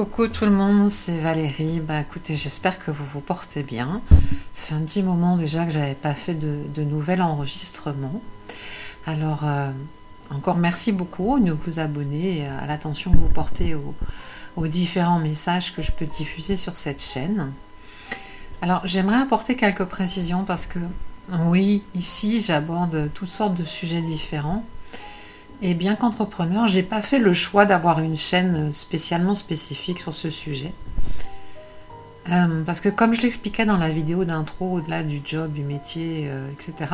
Coucou tout le monde, c'est Valérie. Bah écoutez, j'espère que vous vous portez bien. Ça fait un petit moment déjà que j'avais pas fait de, nouvel enregistrement. Alors euh, encore merci beaucoup de vous abonner à l'attention que vous portez aux différents messages que je peux diffuser sur cette chaîne. Alors j'aimerais apporter quelques précisions parce que oui, ici j'aborde toutes sortes de sujets différents. Et bien qu'entrepreneur, j'ai pas fait le choix d'avoir une chaîne spécialement spécifique sur ce sujet. Euh, parce que comme je l'expliquais dans la vidéo d'intro, au-delà du job, du métier, euh, etc.,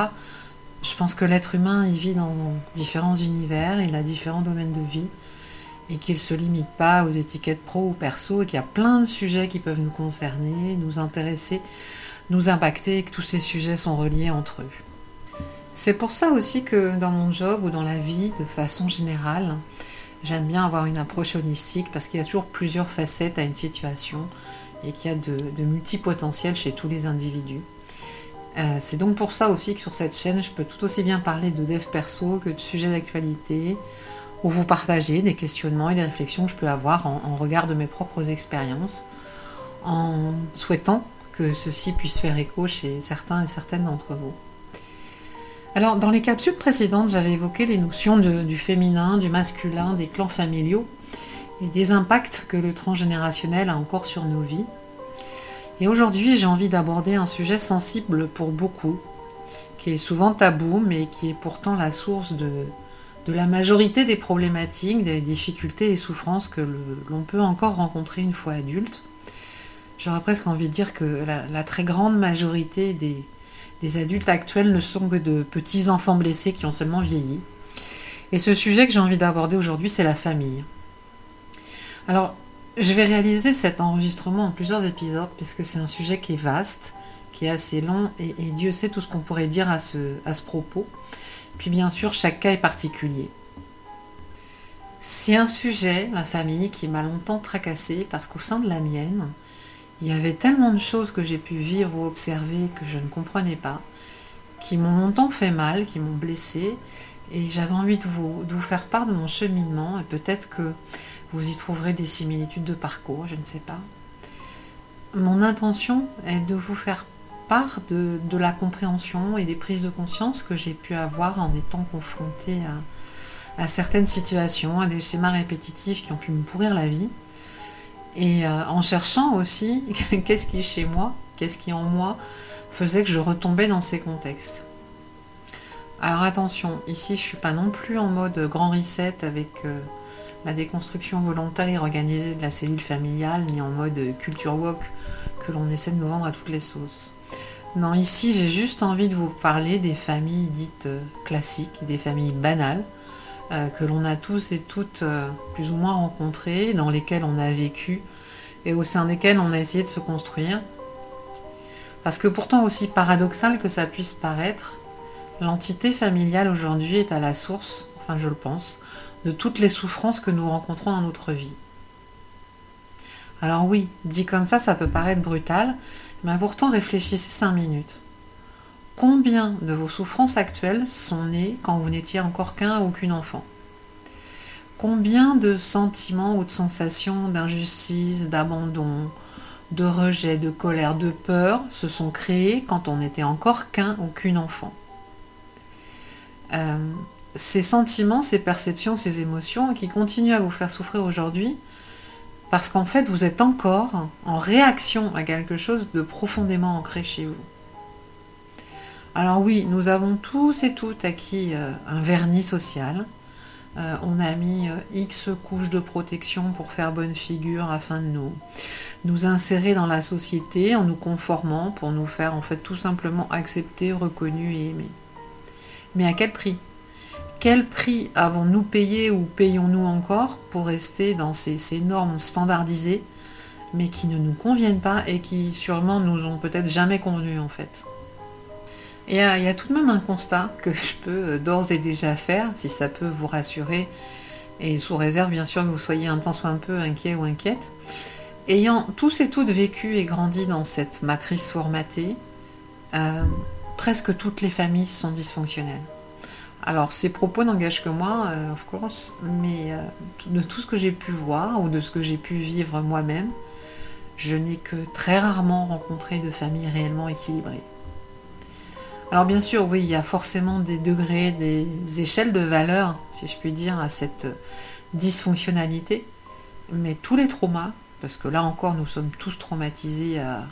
je pense que l'être humain, il vit dans différents univers, il a différents domaines de vie, et qu'il ne se limite pas aux étiquettes pro ou perso, et qu'il y a plein de sujets qui peuvent nous concerner, nous intéresser, nous impacter, et que tous ces sujets sont reliés entre eux. C'est pour ça aussi que dans mon job ou dans la vie, de façon générale, j'aime bien avoir une approche holistique parce qu'il y a toujours plusieurs facettes à une situation et qu'il y a de, de multipotentiels chez tous les individus. Euh, c'est donc pour ça aussi que sur cette chaîne, je peux tout aussi bien parler de dev perso que de sujets d'actualité, ou vous partager des questionnements et des réflexions que je peux avoir en, en regard de mes propres expériences, en souhaitant que ceci puisse faire écho chez certains et certaines d'entre vous. Alors, dans les capsules précédentes, j'avais évoqué les notions du féminin, du masculin, des clans familiaux et des impacts que le transgénérationnel a encore sur nos vies. Et aujourd'hui, j'ai envie d'aborder un sujet sensible pour beaucoup, qui est souvent tabou, mais qui est pourtant la source de, la majorité des problématiques, des difficultés et souffrances que l'on peut encore rencontrer une fois adulte. J'aurais presque envie de dire que la très grande majorité des, des adultes actuels ne sont que de petits enfants blessés qui ont seulement vieilli. Et ce sujet que j'ai envie d'aborder aujourd'hui, c'est la famille. Alors, je vais réaliser cet enregistrement en plusieurs épisodes parce que c'est un sujet qui est vaste, qui est assez long, et, Dieu sait tout ce qu'on pourrait dire à ce, à ce propos. Puis bien sûr, chaque cas est particulier. C'est un sujet, la famille, qui m'a longtemps tracassé parce qu'au sein de la mienne, il y avait tellement de choses que j'ai pu vivre ou observer que je ne comprenais pas, qui m'ont longtemps fait mal, qui m'ont blessé, et j'avais envie de vous, faire part de mon cheminement, et peut-être que vous y trouverez des similitudes de parcours, je ne sais pas. Mon intention est de vous faire part de, la compréhension et des prises de conscience que j'ai pu avoir en étant confrontée à certaines situations, à des schémas répétitifs qui ont pu me pourrir la vie et euh, en cherchant aussi qu'est-ce qui chez moi, qu'est-ce qui en moi faisait que je retombais dans ces contextes. Alors attention, ici je suis pas non plus en mode grand reset avec euh, la déconstruction volontaire et organisée de la cellule familiale, ni en mode culture walk que l'on essaie de nous vendre à toutes les sauces. Non, ici j'ai juste envie de vous parler des familles dites euh, classiques, des familles banales, euh, que l'on a tous et toutes euh, plus ou moins rencontrés, dans lesquels on a vécu et au sein desquels on a essayé de se construire. Parce que pourtant aussi paradoxal que ça puisse paraître, l'entité familiale aujourd'hui est à la source, enfin je le pense, de toutes les souffrances que nous rencontrons dans notre vie. Alors oui, dit comme ça, ça peut paraître brutal, mais pourtant réfléchissez cinq minutes. Combien de vos souffrances actuelles sont nées quand vous n'étiez encore qu'un ou qu'une enfant? Combien de sentiments ou de sensations d'injustice, d'abandon, de rejet, de colère, de peur se sont créés quand on n'était encore qu'un ou qu'une enfant? Euh, Ces sentiments, ces perceptions, ces émotions qui continuent à vous faire souffrir aujourd'hui, parce qu'en fait vous êtes encore en réaction à quelque chose de profondément ancré chez vous. Alors oui, nous avons tous et toutes acquis euh, un vernis social. Euh, on a mis euh, X couches de protection pour faire bonne figure afin de nous, nous insérer dans la société en nous conformant pour nous faire en fait tout simplement accepter, reconnus et aimés. Mais à quel prix? Quel prix avons-nous payé ou payons-nous encore pour rester dans ces, normes standardisées mais qui ne nous conviennent pas et qui sûrement nous ont peut-être jamais convenu en fait? Et il y a tout de même un constat que je peux d'ores et déjà faire, si ça peut vous rassurer, et sous réserve bien sûr que vous soyez un temps soit un peu inquiet ou inquiète. Ayant tous et toutes vécu et grandi dans cette matrice formatée, euh, presque toutes les familles sont dysfonctionnelles. Alors, ces propos n'engagent que moi, euh, of course, mais euh, de tout ce que j'ai pu voir ou de ce que j'ai pu vivre moi-même, je n'ai que très rarement rencontré de famille réellement équilibrée. Alors bien sûr, oui, il y a forcément des degrés, des échelles de valeur, si je puis dire, à cette dysfonctionnalité, mais tous les traumas, parce que là encore nous sommes tous traumatisés à,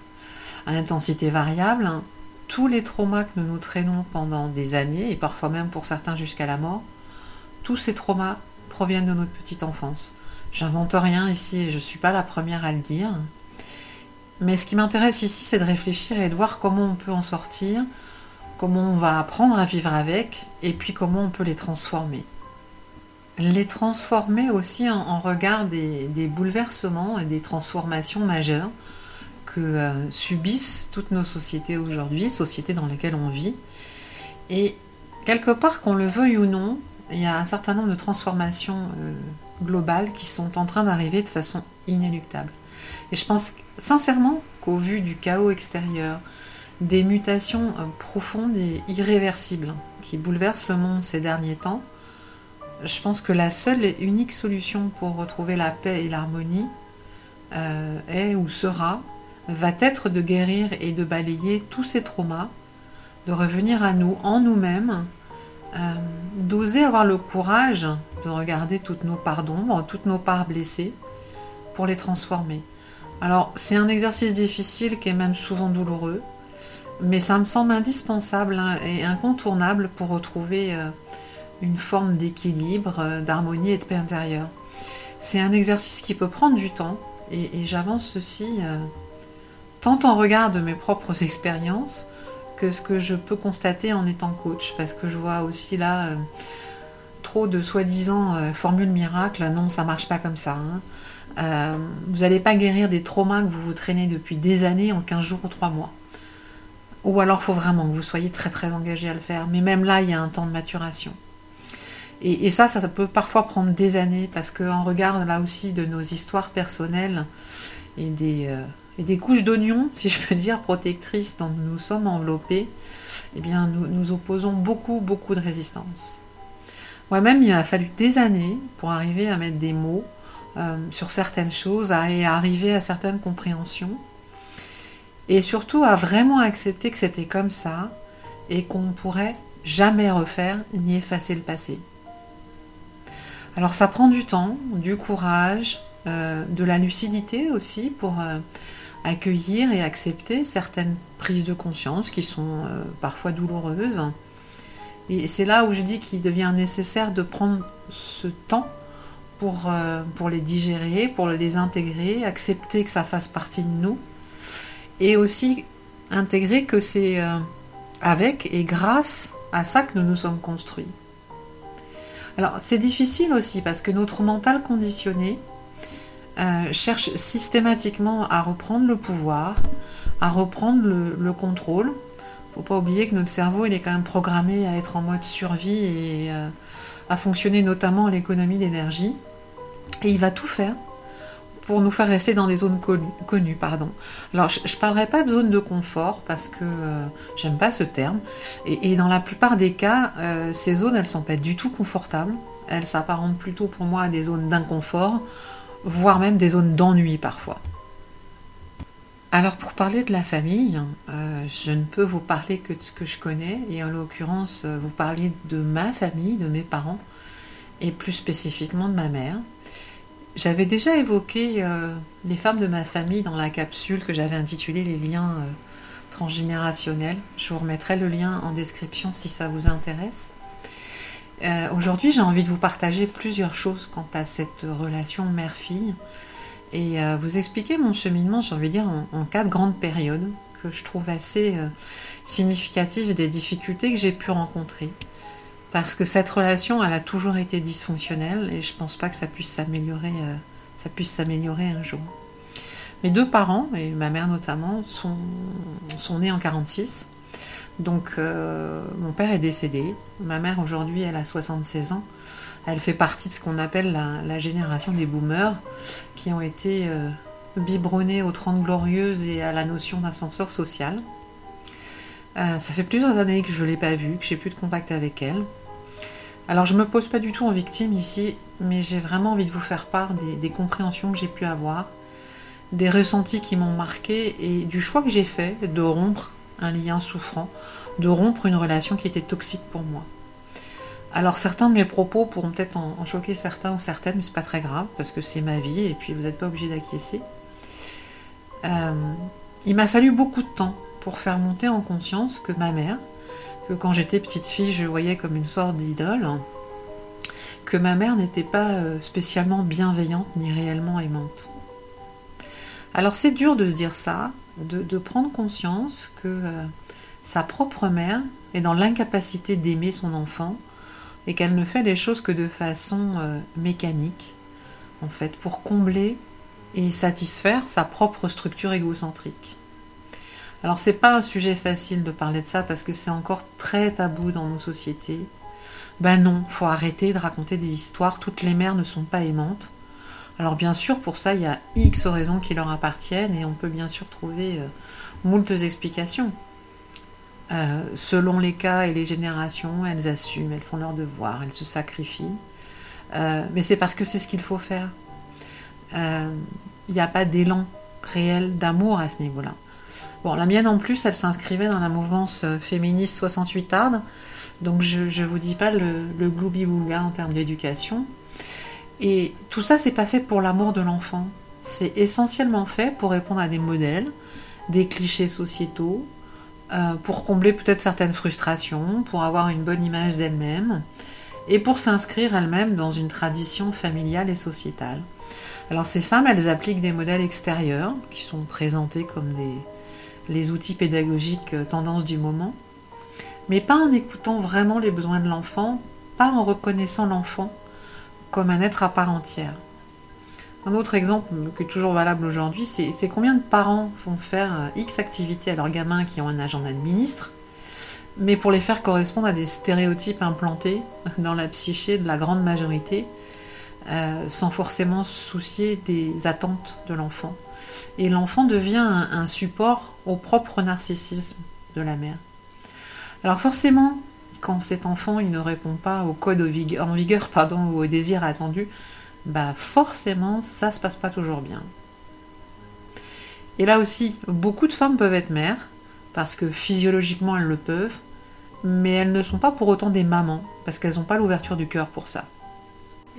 intensité variable, hein, tous les traumas que nous nous traînons pendant des années, et parfois même pour certains jusqu'à la mort, tous ces traumas proviennent de notre petite enfance. J'invente rien ici et je ne suis pas la première à le dire. Mais ce qui m'intéresse ici, c'est de réfléchir et de voir comment on peut en sortir, comment on va apprendre à vivre avec, et puis comment on peut les transformer. Les transformer aussi en, regard des, bouleversements et des transformations majeures que euh, subissent toutes nos sociétés aujourd'hui, sociétés dans lesquelles on vit. Et quelque part, qu'on le veuille ou non, il y a un certain nombre de transformations euh, globales qui sont en train d'arriver de façon inéluctable. Et je pense sincèrement qu'au vu du chaos extérieur, des mutations euh, profondes et irréversibles qui bouleversent le monde ces derniers temps, je pense que la seule et unique solution pour retrouver la paix et l'harmonie est ou sera va être de guérir et de balayer tous ces traumas, de revenir à nous, en nous-mêmes, euh, d'oser avoir le courage de regarder toutes nos parts d'ombre, toutes nos parts blessées, pour les transformer. Alors c'est un exercice difficile qui est même souvent douloureux, mais ça me semble indispensable hein, et incontournable pour retrouver euh, une forme d'équilibre, euh, d'harmonie et de paix intérieure. C'est un exercice qui peut prendre du temps et, j'avance ceci tant en regard de mes propres expériences que ce que je peux constater en étant coach, parce que je vois aussi là euh, trop de soi-disant euh, formules miracles. Non, ça marche pas comme ça. Hein. Euh, vous n'allez pas guérir des traumas que vous vous traînez depuis des années en 15 jours ou 3 mois. Ou alors, il faut vraiment que vous soyez très très engagé à le faire. Mais même là, il y a un temps de maturation. Et, ça, ça, peut parfois prendre des années, parce qu'en regard là aussi de nos histoires personnelles et des des couches d'oignons, si je peux dire, protectrices dont nous sommes enveloppés, eh bien, nous, nous opposons beaucoup, beaucoup de résistance. Moi-même, il m'a fallu des années pour arriver à mettre des mots euh, sur certaines choses et à arriver à certaines compréhensions. Et surtout à vraiment accepter que c'était comme ça et qu'on ne pourrait jamais refaire ni effacer le passé. Alors ça prend du temps, du courage, euh, de la lucidité aussi pour euh, accueillir et accepter certaines prises de conscience qui sont euh, parfois douloureuses. Et c'est là où je dis qu'il devient nécessaire de prendre ce temps pour, pour les digérer, pour les intégrer, accepter que ça fasse partie de nous, et aussi intégrer que c'est euh, avec et grâce à ça que nous nous sommes construits. Alors c'est difficile aussi parce que notre mental conditionné, euh, cherche systématiquement à reprendre le pouvoir, à reprendre le, contrôle. Faut pas oublier que notre cerveau, il est quand même programmé à être en mode survie et euh, à fonctionner notamment à l'économie d'énergie. Et il va tout faire pour nous faire rester dans des zones connues. pardon. Alors, je ne parlerai pas de zone de confort parce que euh, j'aime pas ce terme. Et, dans la plupart des cas, ces zones, elles sont pas du tout confortables. Elles s'apparentent plutôt pour moi à des zones d'inconfort voire même des zones d'ennui parfois. Alors pour parler de la famille, euh, je ne peux vous parler que de ce que je connais, et en l'occurrence euh, vous parler de ma famille, de mes parents, et plus spécifiquement de ma mère. J'avais déjà évoqué euh, les femmes de ma famille dans la capsule que j'avais intitulée Les liens transgénérationnels. Je vous remettrai le lien en description si ça vous intéresse. Euh, aujourd'hui, j'ai envie de vous partager plusieurs choses quant à cette relation mère-fille et euh, vous expliquer mon cheminement, j'ai envie de dire, en, quatre grandes périodes que je trouve assez euh, significatives des difficultés que j'ai pu rencontrer. Parce que cette relation, elle a toujours été dysfonctionnelle et je ne pense pas que ça puisse s'améliorer, ça puisse s'améliorer un jour. Mes deux parents, et ma mère notamment, sont, sont nés en 46 donc euh, mon père est décédé, ma mère aujourd'hui elle a 76 ans, elle fait partie de ce qu'on appelle la, génération des boomers qui ont été euh, biberonnés aux 30 glorieuses et à la notion d'ascenseur social. Euh, ça fait plusieurs années que je ne l'ai pas vue, que j'ai plus de contact avec elle. Alors je me pose pas du tout en victime ici, mais j'ai vraiment envie de vous faire part des, compréhensions que j'ai pu avoir, des ressentis qui m'ont marqué et du choix que j'ai fait de rompre un lien souffrant, de rompre une relation qui était toxique pour moi. Alors certains de mes propos pourront peut-être en, choquer certains ou certaines, mais c'est pas très grave parce que c'est ma vie et puis vous n'êtes pas obligé d'acquiescer. Euh, il m'a fallu beaucoup de temps pour faire monter en conscience que ma mère, que quand j'étais petite fille, je voyais comme une sorte d'idole, que ma mère n'était pas euh, spécialement bienveillante ni réellement aimante. Alors c'est dur de se dire ça, de, prendre conscience que euh, sa propre mère est dans l'incapacité d'aimer son enfant et qu'elle ne fait les choses que de façon euh, mécanique, en fait, pour combler et satisfaire sa propre structure égocentrique. Alors c'est pas un sujet facile de parler de ça parce que c'est encore très tabou dans nos sociétés. Ben non, faut arrêter de raconter des histoires, toutes les mères ne sont pas aimantes. Alors bien sûr, pour ça, il y a X raisons qui leur appartiennent et on peut bien sûr trouver euh, moultes explications. Euh, selon les cas et les générations, elles assument, elles font leur devoir, elles se sacrifient. Euh, mais c'est parce que c'est ce qu'il faut faire. Il n'y a pas d'élan réel d'amour à ce niveau-là. Bon, la mienne en plus, elle s'inscrivait dans la mouvance euh, féministe 68 arde, donc je ne vous dis pas le, le gloubi-boulga en termes d'éducation. Et tout ça, c'est pas fait pour l'amour de l'enfant. C'est essentiellement fait pour répondre à des modèles, des clichés sociétaux, euh, pour combler peut-être certaines frustrations, pour avoir une bonne image d'elle-même, et pour s'inscrire elle-même dans une tradition familiale et sociétale. Alors ces femmes, elles appliquent des modèles extérieurs qui sont présentés comme des, les outils pédagogiques euh, tendance du moment, mais pas en écoutant vraiment les besoins de l'enfant, pas en reconnaissant l'enfant comme un être à part entière. Un autre exemple qui est toujours valable aujourd'hui, c'est combien de parents font faire euh, X activités à leurs gamins qui ont un agenda de mais pour les faire correspondre à des stéréotypes implantés dans la psyché de la grande majorité, euh, sans forcément soucier des attentes de l'enfant et l'enfant devient un, support au propre narcissisme de la mère. Alors forcément, quand cet enfant ne répond pas au code en vigueur pardon, ou au désir attendu, bah forcément ça se passe pas toujours bien. Et là aussi, beaucoup de femmes peuvent être mères parce que physiologiquement elles le peuvent, mais elles ne sont pas pour autant des mamans parce qu'elles n'ont pas l'ouverture du cœur pour ça.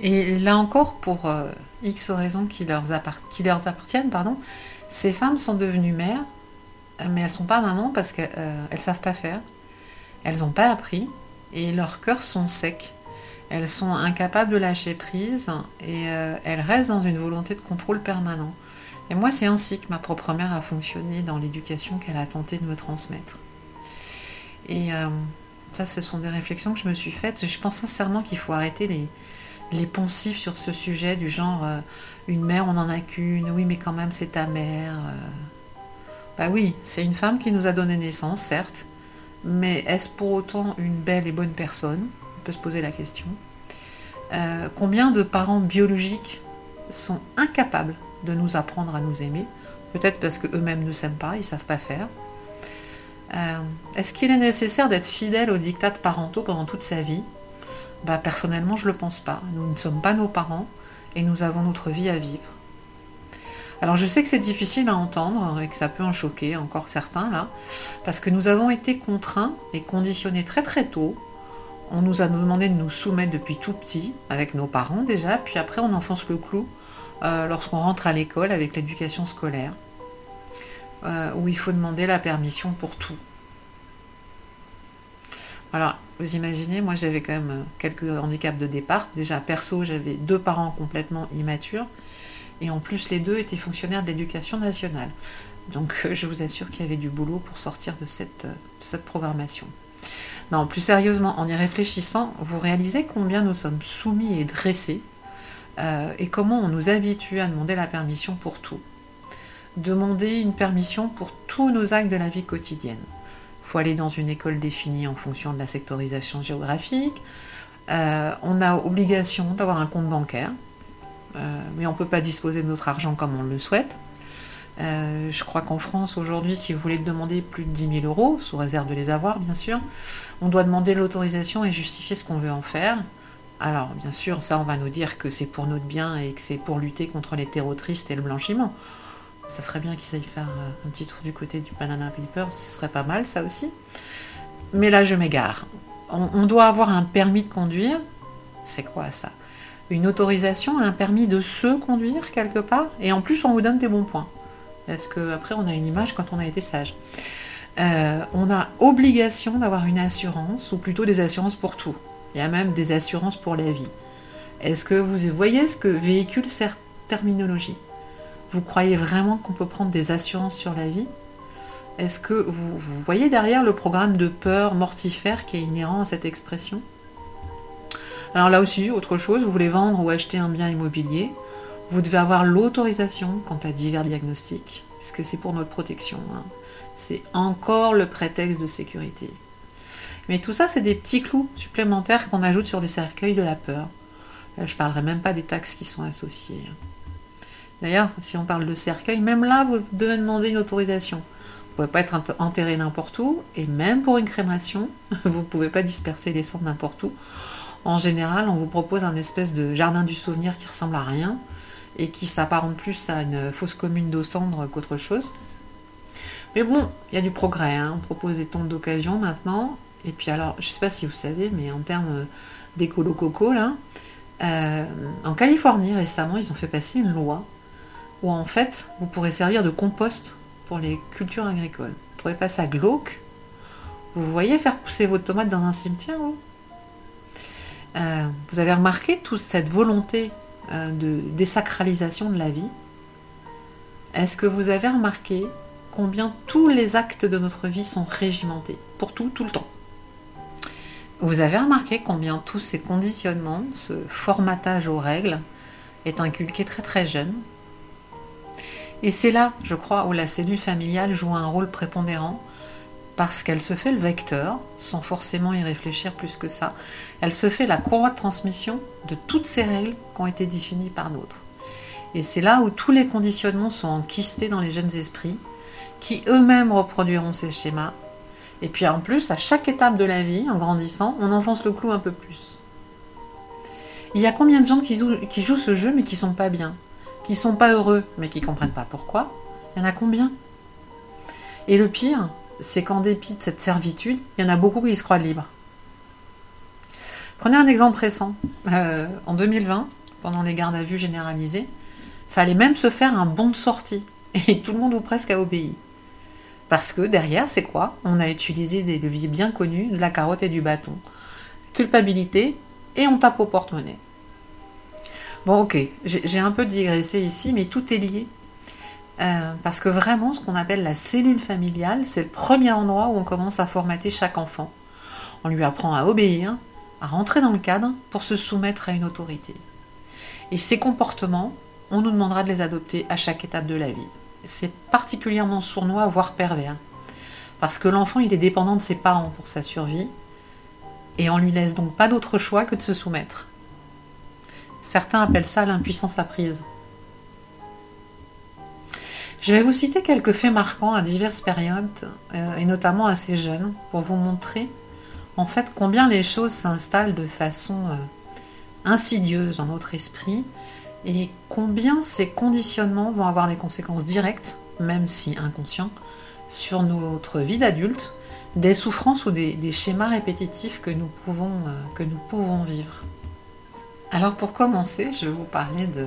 Et là encore, pour euh, X raisons qui leur, appartiennent, pardon, ces femmes sont devenues mères, mais elles ne sont pas mamans parce qu'elles ne euh, savent pas faire, elles n'ont pas appris, et leurs cœurs sont secs. Elles sont incapables de lâcher prise et euh, elles restent dans une volonté de contrôle permanent. Et moi, c'est ainsi que ma propre mère a fonctionné dans l'éducation qu'elle a tenté de me transmettre. Et ça, ce sont des réflexions que je me suis faites. Je pense sincèrement qu'il faut arrêter les, les poncifs sur ce sujet du genre euh, une mère on n'en a qu'une, oui mais quand même c'est ta mère. Euh. Bah oui, c'est une femme qui nous a donné naissance, certes, mais est-ce pour autant une belle et bonne personne? On peut se poser la question. Euh, combien de parents biologiques sont incapables de nous apprendre à nous aimer? Peut-être parce qu'eux-mêmes ne s'aiment pas, ils ne savent pas faire. Est-ce qu'il est nécessaire d'être fidèle aux dictats parentaux pendant toute sa vie? Bah, Personnellement, je ne le pense pas. Nous ne sommes pas nos parents et nous avons notre vie à vivre. Alors je sais que c'est difficile à entendre et que ça peut en choquer encore certains là, parce que nous avons été contraints et conditionnés très très tôt. On nous a demandé de nous soumettre depuis tout petit, avec nos parents déjà, puis après on enfonce le clou euh, lorsqu'on rentre à l'école avec l'éducation scolaire, euh, où il faut demander la permission pour tout. Alors, vous imaginez, moi j'avais quand même euh, quelques handicaps de départ. Déjà, perso, j'avais deux parents complètement immatures. Et en plus, les deux étaient fonctionnaires de l'éducation nationale. Donc, euh, je vous assure qu'il y avait du boulot pour sortir de cette, euh, cette programmation. Non, plus sérieusement, en y réfléchissant, vous réalisez combien nous sommes soumis et dressés et comment on nous habitue à demander la permission pour tout. Demander une permission pour tous nos actes de la vie quotidienne faut aller dans une école définie en fonction de la sectorisation géographique. Euh, on a obligation d'avoir un compte bancaire, euh, mais on ne peut pas disposer de notre argent comme on le souhaite. Euh, je crois qu'en France, aujourd'hui, si vous voulez demander plus de 10 000 euros, sous réserve de les avoir, bien sûr, on doit demander l'autorisation et justifier ce qu'on veut en faire. Alors, bien sûr, ça, on va nous dire que c'est pour notre bien et que c'est pour lutter contre les terroristes et le blanchiment. Ça serait bien qu'ils aillent faire euh, un petit tour du côté du Panama Papers, ce serait pas mal, ça aussi. Mais là, je m'égare. On, doit avoir un permis de conduire. C'est quoi ça? Une autorisation, un permis de se conduire quelque part, et en plus, on vous donne des bons points. Parce qu'après, on a une image quand on a été sage. Euh, on a obligation d'avoir une assurance, ou plutôt des assurances pour tout. Il y a même des assurances pour la vie. Est-ce que vous voyez ce que véhicule cette terminologie? Vous croyez vraiment qu'on peut prendre des assurances sur la vie? Est-ce que vous, voyez derrière le programme de peur mortifère qui est inhérent à cette expression? Alors là aussi, autre chose, vous voulez vendre ou acheter un bien immobilier, vous devez avoir l'autorisation quant à divers diagnostics, parce que c'est pour notre protection. Hein. C'est encore le prétexte de sécurité. Mais tout ça, c'est des petits clous supplémentaires qu'on ajoute sur le cercueil de la peur. je ne parlerai même pas des taxes qui sont associées. D'ailleurs, si on parle de cercueil, même là, vous devez demander une autorisation. Vous ne pouvez pas être enterré n'importe où, et même pour une crémation, vous ne pouvez pas disperser les cendres n'importe où. En général, on vous propose un espèce de jardin du souvenir qui ressemble à rien, et qui s'apparente plus à une fausse commune d'eau cendre qu'autre chose. Mais bon, il y a du progrès. Hein. On propose des tentes d'occasion maintenant. Et puis alors, je ne sais pas si vous savez, mais en termes d'écolo coco, là, euh, en Californie récemment, ils ont fait passer une loi où en fait, vous pourrez servir de compost pour les cultures agricoles. Vous trouvez pas ça glauque. Vous voyez faire pousser vos tomates dans un cimetière vous, euh, avez remarqué toute cette volonté euh, de désacralisation de la vie, est-ce que vous avez remarqué combien tous les actes de notre vie sont régimentés, pour tout, tout le temps? Vous avez remarqué combien tous ces conditionnements, ce formatage aux règles, est inculqué très très jeune? Et c'est là, je crois, où la cellule familiale joue un rôle prépondérant parce qu'elle se fait le vecteur, sans forcément y réfléchir plus que ça. Elle se fait la courroie de transmission de toutes ces règles qui ont été définies par d'autres. Et c'est là où tous les conditionnements sont enquistés dans les jeunes esprits, qui eux-mêmes reproduiront ces schémas. Et puis en plus, à chaque étape de la vie, en grandissant, on enfonce le clou un peu plus. Il y a combien de gens qui jouent, ce jeu mais qui sont pas bien, qui sont pas heureux mais qui comprennent pas pourquoi Il y en a combien? Et le pire, c'est qu'en dépit de cette servitude, il y en a beaucoup qui se croient libres. Prenez un exemple récent. Euh, en 2020, pendant les gardes à vue généralisées, fallait même se faire un bon de sortie. Et tout le monde ou presque a obéi. Parce que derrière, c'est quoi? On a utilisé des leviers bien connus, de la carotte et du bâton. Culpabilité, et on tape au porte-monnaie. Bon, ok, j'ai un peu digressé ici, mais tout est lié euh, parce que vraiment, ce qu'on appelle la cellule familiale, c'est le premier endroit où on commence à formater chaque enfant. On lui apprend à obéir, à rentrer dans le cadre pour se soumettre à une autorité. Et ces comportements, on nous demandera de les adopter à chaque étape de la vie. C'est particulièrement sournois, voire pervers. Parce que l'enfant, il est dépendant de ses parents pour sa survie, et on lui laisse donc pas d'autre choix que de se soumettre. Certains appellent ça l'impuissance apprise. Je vais vous citer quelques faits marquants à diverses périodes, euh, et notamment assez jeunes, pour vous montrer en fait combien les choses s'installent de façon euh, insidieuse dans notre esprit et combien ces conditionnements vont avoir des conséquences directes, même si inconscients, sur notre vie d'adulte, des souffrances ou des, schémas répétitifs que nous, pouvons, euh, que nous pouvons vivre. Alors pour commencer, je vais vous parler de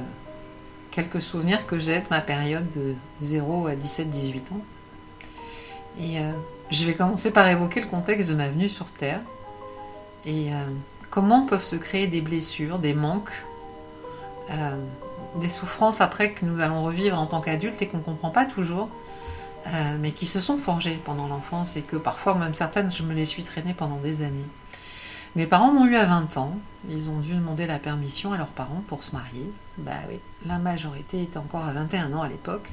quelques souvenirs que j'ai de ma période de 0 à 17-18 ans. Et euh, je vais commencer par évoquer le contexte de ma venue sur Terre et euh, comment peuvent se créer des blessures, des manques, euh, des souffrances après que nous allons revivre en tant qu'adultes et qu'on ne comprend pas toujours, mais qui se sont forgées pendant l'enfance et que parfois, même certaines, je me les suis traînées pendant des années. Mes parents m'ont eu à 20 ans. Ils ont dû demander la permission à leurs parents pour se marier. Bah oui, la majorité était encore à 21 ans à l'époque.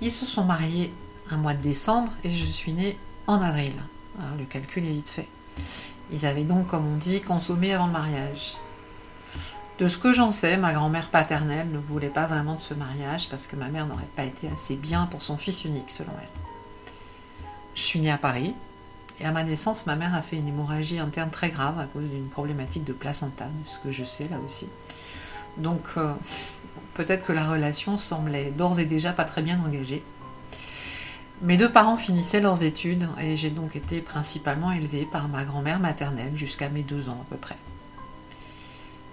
Ils se sont mariés un mois de décembre et je suis née en avril. le calcul est vite fait. Ils avaient donc, comme on dit, consommé avant le mariage. De ce que j'en sais, ma grand-mère paternelle ne voulait pas vraiment de ce mariage parce que ma mère n'aurait pas été assez bien pour son fils unique, selon elle. Je suis née à Paris et à ma naissance, ma mère a fait une hémorragie interne très grave à cause d'une problématique de placenta, ce que je sais là aussi. Donc euh, peut-être que la relation semblait d'ores et déjà pas très bien engagée. Mes deux parents finissaient leurs études et j'ai donc été principalement élevée par ma grand-mère maternelle jusqu'à mes deux ans à peu près.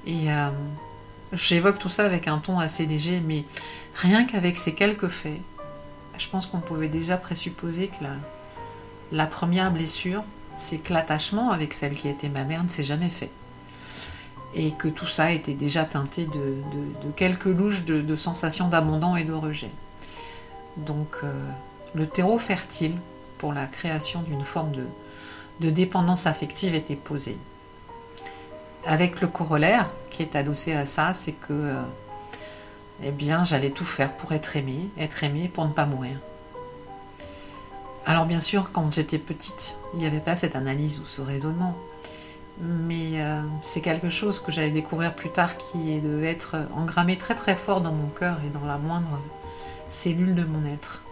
Et euh, j'évoque tout ça avec un ton assez léger, mais rien qu'avec ces quelques faits, je pense qu'on pouvait déjà présupposer que la, première blessure, c'est que l'attachement avec celle qui était ma mère ne s'est jamais fait. Et que tout ça était déjà teinté de, quelques louches de, sensations d'abandon et de rejet. Donc, euh, le terreau fertile pour la création d'une forme de, dépendance affective était posé. Avec le corollaire qui est adossé à ça, c'est que euh, eh bien, j'allais tout faire pour être aimée, être aimée pour ne pas mourir. Alors bien sûr, quand j'étais petite, il n'y avait pas cette analyse ou ce raisonnement. Mais euh, c'est quelque chose que j'allais découvrir plus tard qui devait être engrammé très très fort dans mon cœur et dans la moindre cellule de mon être.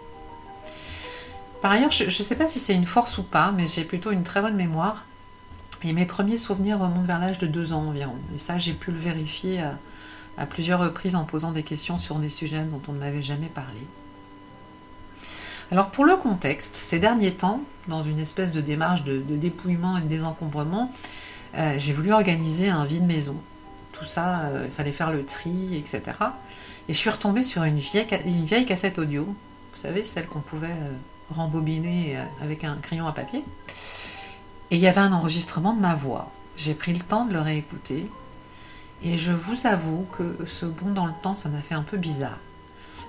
Par ailleurs, je ne sais pas si c'est une force ou pas, mais j'ai plutôt une très bonne mémoire. Et mes premiers souvenirs remontent vers l'âge de deux ans environ. Et ça, j'ai pu le vérifier à, plusieurs reprises en posant des questions sur des sujets dont on ne m'avait jamais parlé. Alors pour le contexte, ces derniers temps, dans une espèce de démarche de, dépouillement et de désencombrement, euh, j'ai voulu organiser un vide maison. Tout ça, euh, il fallait faire le tri, etc. Et je suis retombée sur une vieille, cassette audio, vous savez, celle qu'on pouvait euh, rembobiné euh, avec un crayon à papier. Et il y avait un enregistrement de ma voix. J'ai pris le temps de le réécouter. Et je vous avoue que ce bond dans le temps, ça m'a fait un peu bizarre.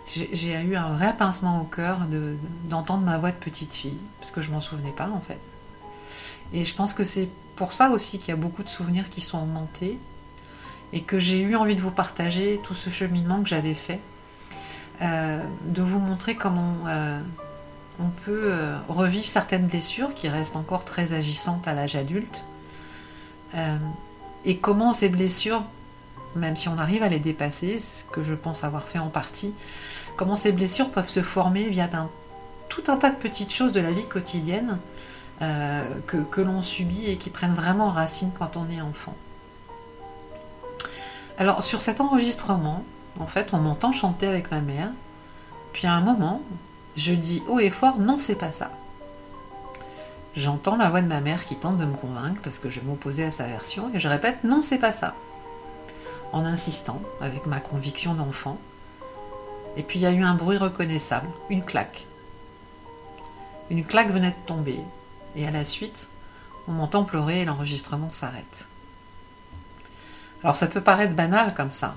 J'ai eu un vrai pincement au cœur d'entendre ma voix de petite fille, parce que je m'en souvenais pas en fait. Et je pense que c'est pour ça aussi qu'il y a beaucoup de souvenirs qui sont augmentés et que j'ai eu envie de vous partager tout ce cheminement que j'avais fait, euh, de vous montrer comment euh, on peut euh, revivre certaines blessures qui restent encore très agissantes à l'âge adulte. Et comment ces blessures, même si on arrive à les dépasser, ce que je pense avoir fait en partie, comment ces blessures peuvent se former via tout un tas de petites choses de la vie quotidienne euh, que, que l'on subit et qui prennent vraiment racine quand on est enfant. Alors sur cet enregistrement, en fait, on m'entend chanter avec ma mère. Puis à un moment, je dis haut et fort non, c'est pas ça. J'entends la voix de ma mère qui tente de me convaincre parce que je m'opposais à sa version et je répète non, c'est pas ça. En insistant, avec ma conviction d'enfant. Et puis il y a eu un bruit reconnaissable, une claque. Une claque venait de tomber et à la suite, on m'entend pleurer et l'enregistrement s'arrête. Alors ça peut paraître banal comme ça,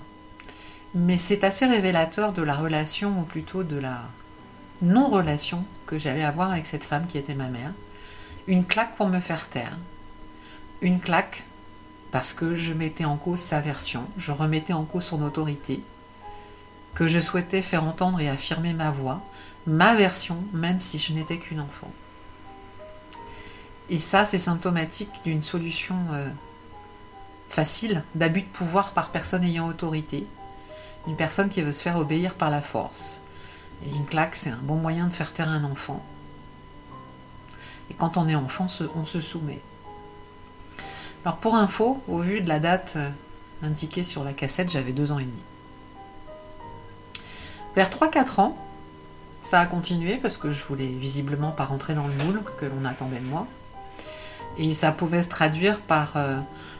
mais c'est assez révélateur de la relation ou plutôt de la non-relation que j'allais avoir avec cette femme qui était ma mère. Une claque pour me faire taire. Une claque parce que je mettais en cause sa version, je remettais en cause son autorité, que je souhaitais faire entendre et affirmer ma voix, ma version, même si je n'étais qu'une enfant. Et ça, c'est symptomatique d'une solution euh, facile d'abus de pouvoir par personne ayant autorité, une personne qui veut se faire obéir par la force, et une claque, c'est un bon moyen de faire taire un enfant. Et quand on est enfant, on se soumet. Alors pour info, au vu de la date euh, indiquée sur la cassette, j'avais deux ans et demi. Vers 3-4 ans, ça a continué parce que je voulais visiblement pas rentrer dans le moule que l'on attendait de moi. Et ça pouvait se traduire par euh,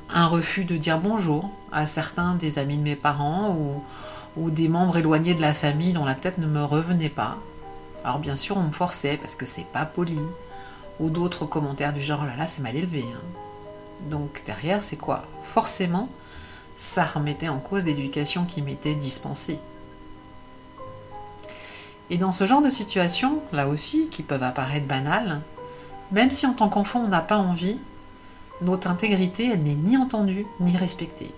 un refus de dire bonjour à certains des amis de mes parents ou, des membres éloignés de la famille dont la tête ne me revenait pas. Alors bien sûr, on me forçait parce que c'est pas poli, ou d'autres commentaires du genre oh là là, c'est mal élevé. Hein. Donc derrière, c'est quoi? Forcément, ça remettait en cause l'éducation qui m'était dispensée. Et dans ce genre de situation, là aussi, qui peuvent apparaître banales, même si en tant qu'enfant on n'a pas envie, notre intégrité, elle n'est ni entendue ni respectée.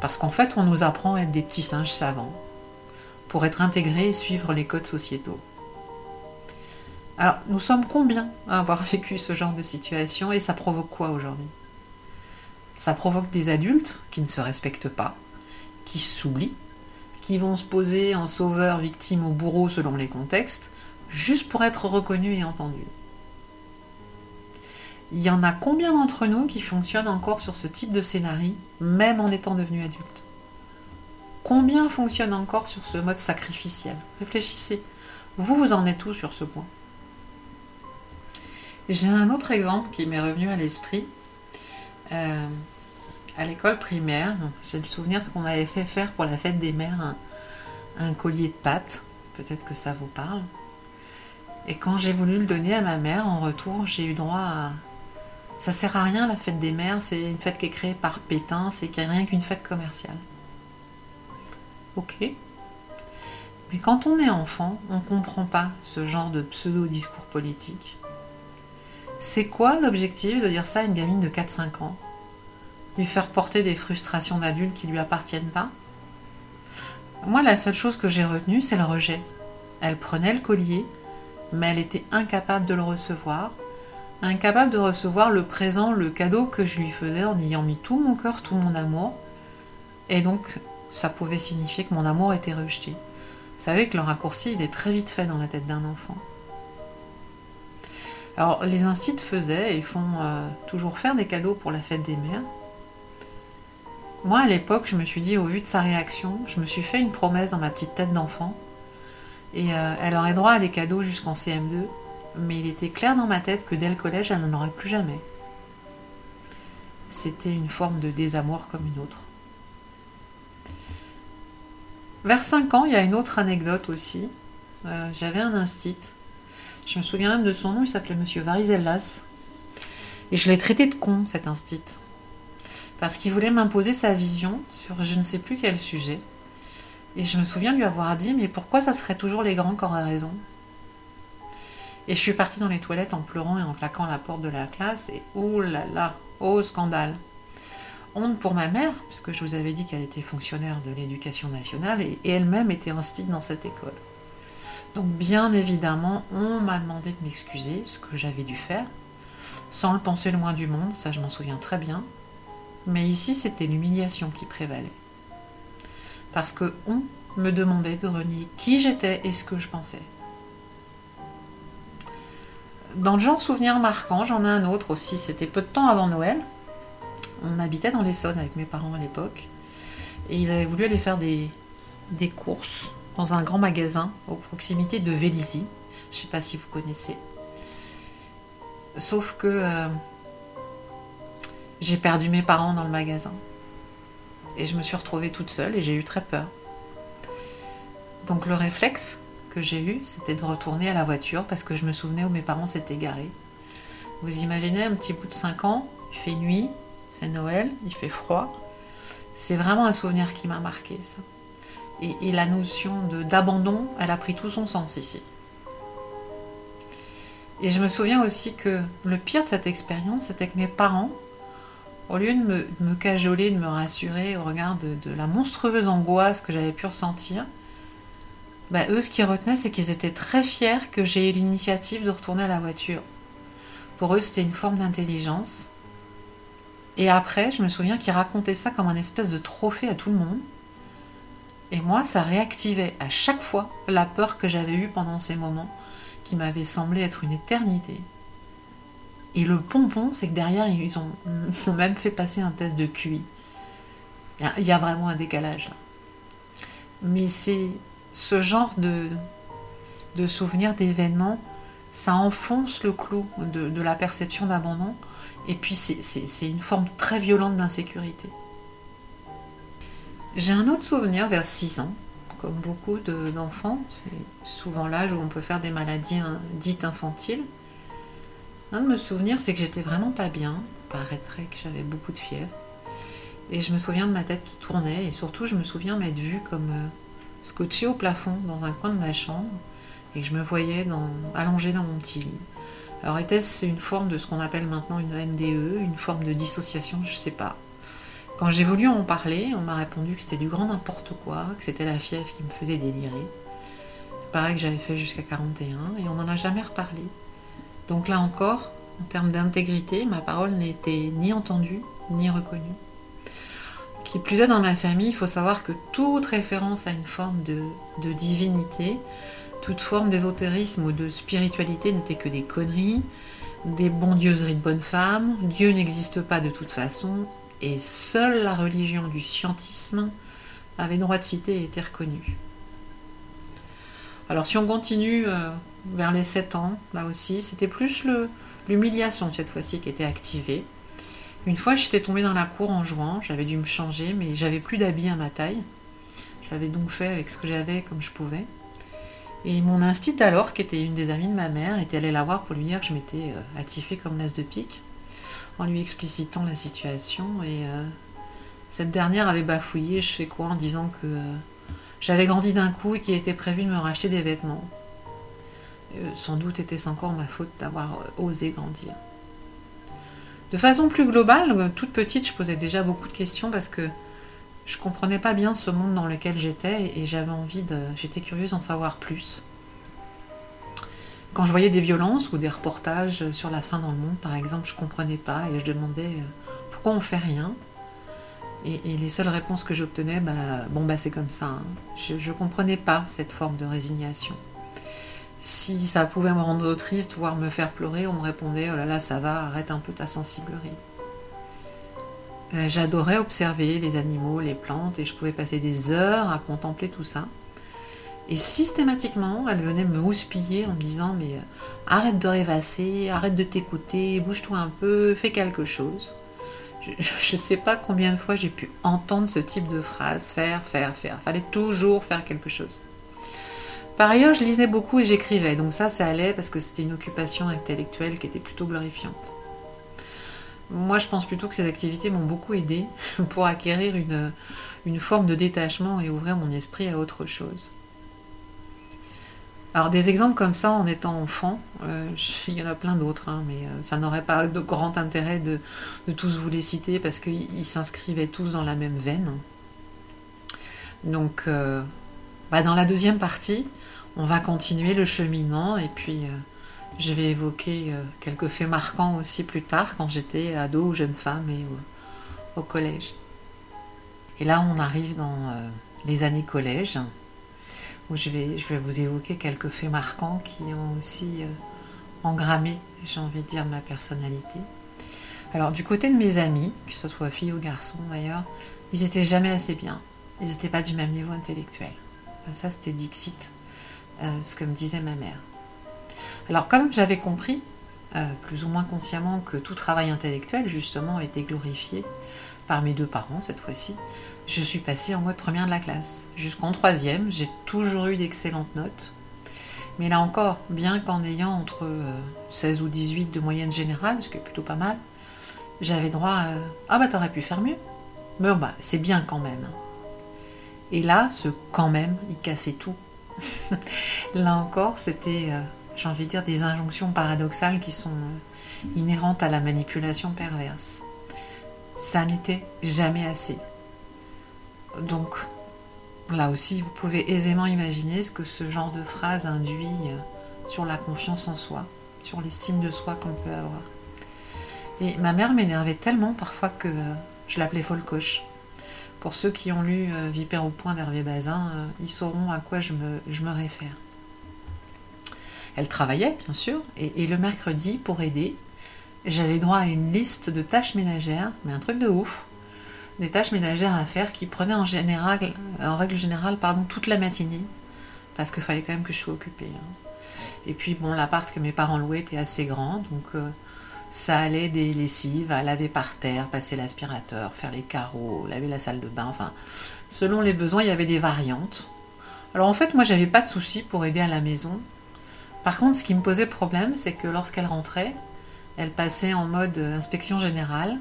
Parce qu'en fait, on nous apprend à être des petits singes savants, pour être intégrés et suivre les codes sociétaux. Alors, nous sommes combien à avoir vécu ce genre de situation et ça provoque quoi aujourd'hui? Ça provoque des adultes qui ne se respectent pas, qui s'oublient, qui vont se poser en sauveur, victime ou bourreau selon les contextes, juste pour être reconnus et entendus. Il y en a combien d'entre nous qui fonctionnent encore sur ce type de scénario, même en étant devenus adultes? Combien fonctionnent encore sur ce mode sacrificiel? Réfléchissez. Vous, vous en êtes où sur ce point? J'ai un autre exemple qui m'est revenu à l'esprit. Euh, à l'école primaire, j'ai le souvenir qu'on m'avait fait faire pour la fête des mères un, collier de pâtes. Peut-être que ça vous parle. Et quand j'ai voulu le donner à ma mère, en retour, j'ai eu droit à. Ça sert à rien la fête des mères, c'est une fête qui est créée par Pétain, c'est qu'il n'y a rien qu'une fête commerciale. Ok. Mais quand on est enfant, on ne comprend pas ce genre de pseudo-discours politique. C'est quoi l'objectif de dire ça à une gamine de 4-5 ans? Lui faire porter des frustrations d'adultes qui lui appartiennent pas? Moi, la seule chose que j'ai retenue, c'est le rejet. Elle prenait le collier, mais elle était incapable de le recevoir, incapable de recevoir le présent, le cadeau que je lui faisais en ayant mis tout mon cœur, tout mon amour. Et donc, ça pouvait signifier que mon amour était rejeté. Vous savez que le raccourci, il est très vite fait dans la tête d'un enfant. Alors, les instituts faisaient et font euh, toujours faire des cadeaux pour la fête des mères. Moi, à l'époque, je me suis dit, au vu de sa réaction, je me suis fait une promesse dans ma petite tête d'enfant. Et euh, elle aurait droit à des cadeaux jusqu'en CM2, mais il était clair dans ma tête que dès le collège, elle n'en aurait plus jamais. C'était une forme de désamour comme une autre. Vers 5 ans, il y a une autre anecdote aussi. Euh, j'avais un instit. Je me souviens même de son nom, il s'appelait Monsieur Varizellas. Et je l'ai traité de con, cet instit. Parce qu'il voulait m'imposer sa vision sur je ne sais plus quel sujet. Et je me souviens lui avoir dit Mais pourquoi ça serait toujours les grands qui auraient raison? Et je suis partie dans les toilettes en pleurant et en claquant la porte de la classe. Et oh là là, oh scandale honte pour ma mère, puisque je vous avais dit qu'elle était fonctionnaire de l'éducation nationale et, elle-même était instite dans cette école. Donc bien évidemment, on m'a demandé de m'excuser, ce que j'avais dû faire, sans le penser le moins du monde, ça je m'en souviens très bien. Mais ici, c'était l'humiliation qui prévalait. Parce que on me demandait de renier qui j'étais et ce que je pensais. Dans le genre souvenir marquant, j'en ai un autre aussi, c'était peu de temps avant Noël, on habitait dans l'Essonne avec mes parents à l'époque. Et ils avaient voulu aller faire des courses dans un grand magasin aux proximité de Vélizy. Je ne sais pas si vous connaissez. Sauf que euh, j'ai perdu mes parents dans le magasin. Et je me suis retrouvée toute seule et j'ai eu très peur. Donc le réflexe que j'ai eu, c'était de retourner à la voiture parce que je me souvenais où mes parents s'étaient garés. Vous imaginez un petit bout de 5 ans, il fait nuit, c'est Noël, il fait froid. C'est vraiment un souvenir qui m'a marqué, ça. Et, la notion d'abandon, elle a pris tout son sens ici. Et je me souviens aussi que le pire de cette expérience, c'était que mes parents, au lieu de me, cajoler, de me rassurer au regard de, la monstrueuse angoisse que j'avais pu ressentir, bah, eux, ce qu'ils retenaient, c'est qu'ils étaient très fiers que j'ai eu l'initiative de retourner à la voiture. Pour eux, c'était une forme d'intelligence. Et après, je me souviens qu'il racontait ça comme un espèce de trophée à tout le monde. Et moi, ça réactivait à chaque fois la peur que j'avais eue pendant ces moments, qui m'avaient semblé être une éternité. Et le pompon, c'est que derrière, ils ont, même fait passer un test de QI. Il y a vraiment un décalage là. Mais c'est ce genre de, souvenirs, d'événements, ça enfonce le clou de la perception d'abandon et puis c'est une forme très violente d'insécurité. J'ai un autre souvenir vers 6 ans, comme beaucoup d'enfants, c'est souvent l'âge où on peut faire des maladies hein, dites infantiles. Un de mes souvenirs, c'est que j'étais vraiment pas bien, il paraîtrait que j'avais beaucoup de fièvre. Et je me souviens de ma tête qui tournait, et surtout je me souviens m'être vue comme euh, scotchée au plafond dans un coin de ma chambre, et je me voyais allongée dans mon petit lit. Alors était-ce une forme de ce qu'on appelle maintenant une NDE, une forme de dissociation, je ne sais pas. Quand j'ai voulu en parler, on m'a répondu que c'était du grand n'importe quoi, que c'était la fièvre qui me faisait délirer. Pareil que j'avais fait jusqu'à 41 et on n'en a jamais reparlé. Donc là encore, en termes d'intégrité, ma parole n'était ni entendue ni reconnu. Qui plus est dans ma famille, il faut savoir que toute référence à une forme de, de divinité, toute forme d'ésotérisme ou de spiritualité n'était que des conneries, des bondieuseries de bonnes femmes, Dieu n'existe pas de toute façon, et seule la religion du scientisme avait droit de citer et était reconnue. Alors si on continue euh, vers les 7 ans, là aussi, c'était plus l'humiliation cette fois-ci qui était activée. Une fois, j'étais tombée dans la cour en jouant, j'avais dû me changer, mais j'avais plus d'habits à ma taille. J'avais donc fait avec ce que j'avais comme je pouvais. Et mon instinct alors, qui était une des amies de ma mère, était allée la voir pour lui dire que je m'étais euh, attifée comme l'as de pique, en lui explicitant la situation. Et euh, cette dernière avait bafouillé, je sais quoi, en disant que euh, j'avais grandi d'un coup et qu'il était prévu de me racheter des vêtements. sans doute était-ce encore ma faute d'avoir osé grandir. De façon plus globale, toute petite, je posais déjà beaucoup de questions parce que je comprenais pas bien ce monde dans lequel j'étais et j'avais envie de. J'étais curieuse d'en savoir plus. Quand je voyais des violences ou des reportages sur la fin dans le monde, par exemple, je comprenais pas et je demandais euh, pourquoi on fait rien? Et, les seules réponses que j'obtenais, bah, bon bah c'est comme ça. Hein. Je, ne comprenais pas cette forme de résignation. Si ça pouvait me rendre triste, voire me faire pleurer, on me répondait oh là là ça va, arrête un peu ta sensiblerie. Euh, j'adorais observer les animaux, les plantes, et je pouvais passer des heures à contempler tout ça. Et systématiquement, elle venait me houspiller en me disant Mais euh, arrête de rêvasser, arrête de t'écouter, bouge-toi un peu, fais quelque chose. Je ne sais pas combien de fois j'ai pu entendre ce type de phrase faire, faire, faire. Fallait toujours faire quelque chose. Par ailleurs, je lisais beaucoup et j'écrivais, donc ça, ça allait parce que c'était une occupation intellectuelle qui était plutôt glorifiante. Moi, je pense plutôt que ces activités m'ont beaucoup aidé pour acquérir une, forme de détachement et ouvrir mon esprit à autre chose. Alors, des exemples comme ça en étant enfant, euh, il y en a plein d'autres, hein, mais euh, ça n'aurait pas de grand intérêt de, tous vous les citer parce qu'ils s'inscrivaient tous dans la même veine. Donc, euh, bah, dans la deuxième partie, on va continuer le cheminement et puis je vais évoquer quelques faits marquants aussi plus tard, quand j'étais ado ou jeune femme et au, collège. Et là, on arrive dans les années collège, où je vais, vous évoquer quelques faits marquants qui ont aussi euh, engrammé, j'ai envie de dire, ma personnalité. Alors, du côté de mes amis, que ce soit filles ou garçons d'ailleurs, ils étaient jamais assez bien. Ils n'étaient pas du même niveau intellectuel. ça, c'était Dixit, ce que me disait ma mère. Alors comme j'avais compris, euh, plus ou moins consciemment, que tout travail intellectuel justement était glorifié par mes deux parents cette fois-ci, je suis passée en mode première de la classe. Jusqu'en troisième, j'ai toujours eu d'excellentes notes. Mais là encore, bien qu'en ayant entre 16 euh, ou 18 de moyenne générale, ce qui est plutôt pas mal, j'avais droit à Ah bah t'aurais pu faire mieux. Mais bah c'est bien quand même. Et là, ce quand même, il cassait tout. là encore, c'était euh, j'ai envie de dire, des injonctions paradoxales qui sont euh, inhérentes à la manipulation perverse. Ça n'était jamais assez. Donc, là aussi, vous pouvez aisément imaginer ce que ce genre de phrase induit euh, sur la confiance en soi, sur l'estime de soi qu'on peut avoir. Et ma mère m'énervait tellement parfois que euh, je l'appelais folcoche. Pour ceux qui ont lu Vipère au point d'Hervé Bazin, ils sauront à quoi je me réfère. Elle travaillait, bien sûr, et, le mercredi, pour aider, j'avais droit à une liste de tâches ménagères, mais un truc de ouf. Des tâches ménagères à faire qui prenaient en, en règle générale pardon, toute la matinée, parce qu'il fallait quand même que je sois occupée. Hein. Et puis, bon, l'appart que mes parents louaient était assez grand, donc euh, ça allait des lessives à laver par terre, passer l'aspirateur, faire les carreaux, laver la salle de bain, enfin, selon les besoins, il y avait des variantes. Alors en fait, moi, j'avais pas de soucis pour aider à la maison, par contre, ce qui me posait problème, c'est que lorsqu'elle rentrait, elle passait en mode inspection générale.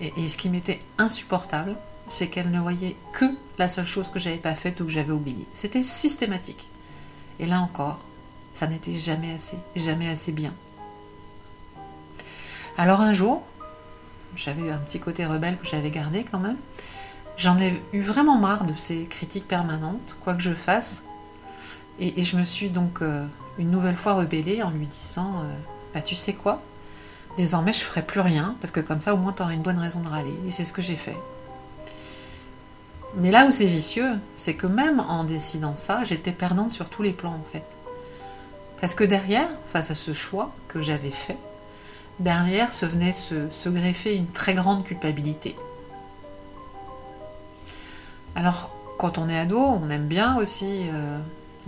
Et, ce qui m'était insupportable, c'est qu'elle ne voyait que la seule chose que j'avais pas faite ou que j'avais oubliée. C'était systématique. Et là encore, ça n'était jamais assez, jamais assez bien. Alors un jour, j'avais un petit côté rebelle que j'avais gardé quand même. J'en ai eu vraiment marre de ces critiques permanentes, quoi que je fasse. Et, je me suis donc euh, une nouvelle fois rebellée en lui disant euh, Bah, tu sais quoi? Désormais je ferai plus rien, parce que comme ça au moins tu auras une bonne raison de râler. Et c'est ce que j'ai fait. Mais là où c'est vicieux, c'est que même en décidant ça, j'étais perdante sur tous les plans en fait. Parce que derrière, face à ce choix que j'avais fait, derrière se venait se, greffer une très grande culpabilité. Alors, quand on est ado, on aime bien aussi euh,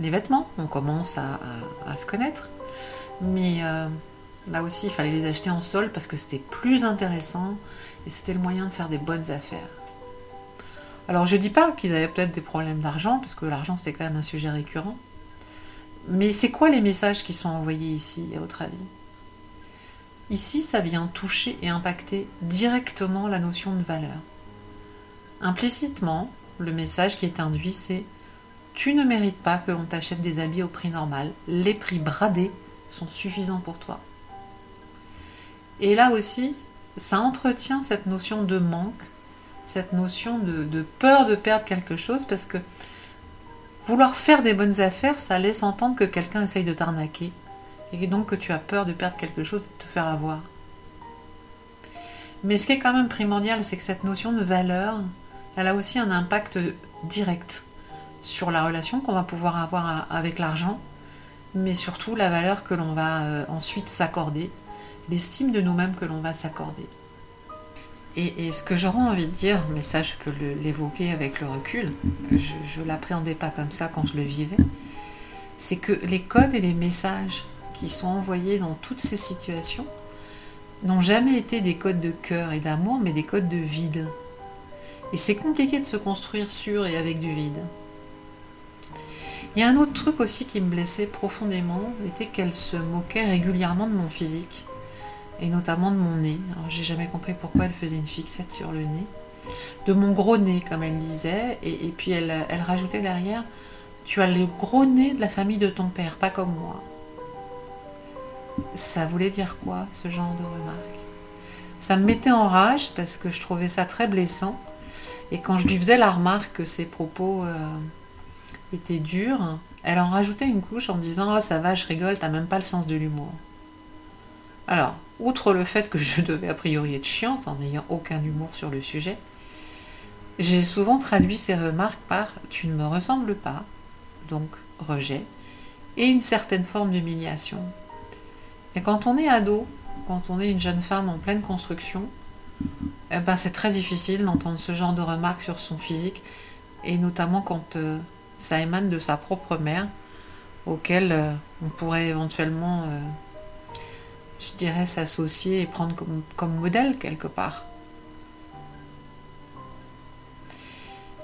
les vêtements, on commence à, se connaître. Mais euh, là aussi, il fallait les acheter en sol parce que c'était plus intéressant et c'était le moyen de faire des bonnes affaires. Alors, je dis pas qu'ils avaient peut-être des problèmes d'argent, parce que l'argent c'était quand même un sujet récurrent. Mais c'est quoi les messages qui sont envoyés ici, à votre avis? Ici, ça vient toucher et impacter directement la notion de valeur. Implicitement, le message qui est induit, c'est Tu ne mérites pas que l'on t'achète des habits au prix normal. Les prix bradés sont suffisants pour toi. Et là aussi, ça entretient cette notion de manque, cette notion de, peur de perdre quelque chose, parce que Vouloir faire des bonnes affaires, ça laisse entendre que quelqu'un essaye de t'arnaquer. Et donc que tu as peur de perdre quelque chose et de te faire avoir. Mais ce qui est quand même primordial, c'est que cette notion de valeur, elle a aussi un impact direct sur la relation qu'on va pouvoir avoir avec l'argent, mais surtout la valeur que l'on va euh, ensuite s'accorder, l'estime de nous-mêmes que l'on va s'accorder. Et, ce que j'aurais envie de dire, mais ça je peux l'évoquer avec le recul, je ne l'appréhendais pas comme ça quand je le vivais, c'est que les codes et les messages qui sont envoyés dans toutes ces situations n'ont jamais été des codes de cœur et d'amour, mais des codes de vide. Et c'est compliqué de se construire sur et avec du vide. Il y a un autre truc aussi qui me blessait profondément, c'était qu'elle se moquait régulièrement de mon physique et notamment de mon nez. J'ai jamais compris pourquoi elle faisait une fixette sur le nez. De mon gros nez, comme elle disait, et, puis elle, rajoutait derrière Tu as le gros nez de la famille de ton père, pas comme moi. Ça voulait dire quoi, ce genre de remarque? Ça me mettait en rage parce que je trouvais ça très blessant. Et quand je lui faisais la remarque que ses propos euh, étaient durs, elle en rajoutait une couche en disant Oh, ça va, je rigole, t'as même pas le sens de l'humour. Alors, outre le fait que je devais a priori être chiante en n'ayant aucun humour sur le sujet, j'ai souvent traduit ces remarques par tu ne me ressembles pas, donc rejet, et une certaine forme d'humiliation. Et quand on est ado, quand on est une jeune femme en pleine construction, eh ben c'est très difficile d'entendre ce genre de remarques sur son physique, et notamment quand euh, ça émane de sa propre mère, auquel euh, on pourrait éventuellement euh, je dirais, s'associer et prendre comme, modèle quelque part.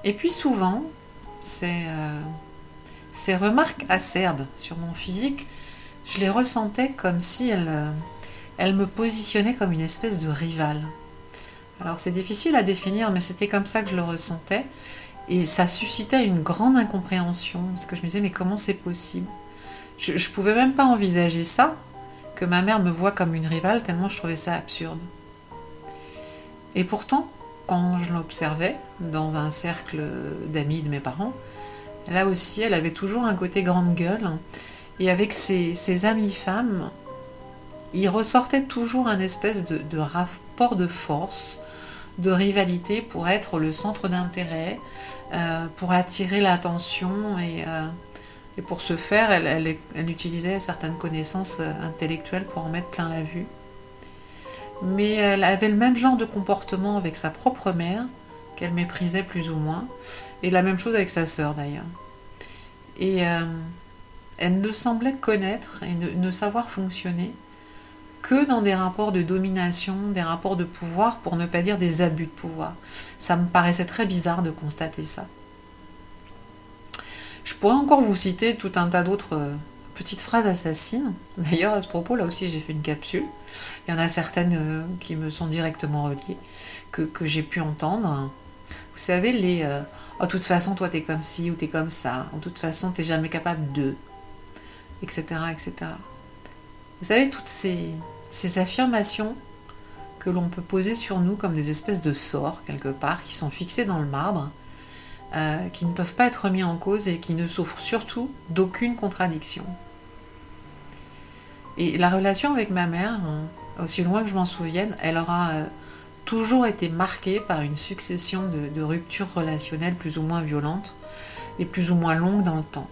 Et puis souvent, ces, euh, ces remarques acerbes sur mon physique, je les ressentais comme si elles, euh, elles me positionnaient comme une espèce de rivale. Alors c'est difficile à définir, mais c'était comme ça que je le ressentais. Et ça suscitait une grande incompréhension, parce que je me disais, mais comment c'est possible? Je ne pouvais même pas envisager ça, que ma mère me voit comme une rivale tellement je trouvais ça absurde. Et pourtant, quand je l'observais dans un cercle d'amis de mes parents, là aussi, elle avait toujours un côté grande gueule. Et avec ses, amies femmes, il ressortait toujours un espèce de, rapport de force, de rivalité pour être le centre d'intérêt, euh, pour attirer l'attention et, euh, et pour ce faire, elle, utilisait certaines connaissances euh, intellectuelles pour en mettre plein la vue. Mais elle avait le même genre de comportement avec sa propre mère, qu'elle méprisait plus ou moins, et la même chose avec sa sœur d'ailleurs. Et euh, elle ne semblait connaître et ne, savoir fonctionner que dans des rapports de domination, des rapports de pouvoir, pour ne pas dire des abus de pouvoir. Ça me paraissait très bizarre de constater ça. Je pourrais encore vous citer tout un tas d'autres euh, petites phrases assassines. D'ailleurs, à ce propos, là aussi, j'ai fait une capsule. Il y en a certaines euh, qui me sont directement reliées, que, j'ai pu entendre. Vous savez, les euh, oh, de toute façon, toi, t'es comme ci ou t'es comme ça. De toute façon, t'es jamais capable de. Etc. etc. Vous savez, toutes ces, ces affirmations que l'on peut poser sur nous comme des espèces de sorts, quelque part, qui sont fixés dans le marbre, euh, qui ne peuvent pas être remis en cause et qui ne souffrent surtout d'aucune contradiction. Et la relation avec ma mère, aussi loin que je m'en souvienne, elle aura euh, toujours été marquée par une succession de, ruptures relationnelles plus ou moins violentes et plus ou moins longues dans le temps.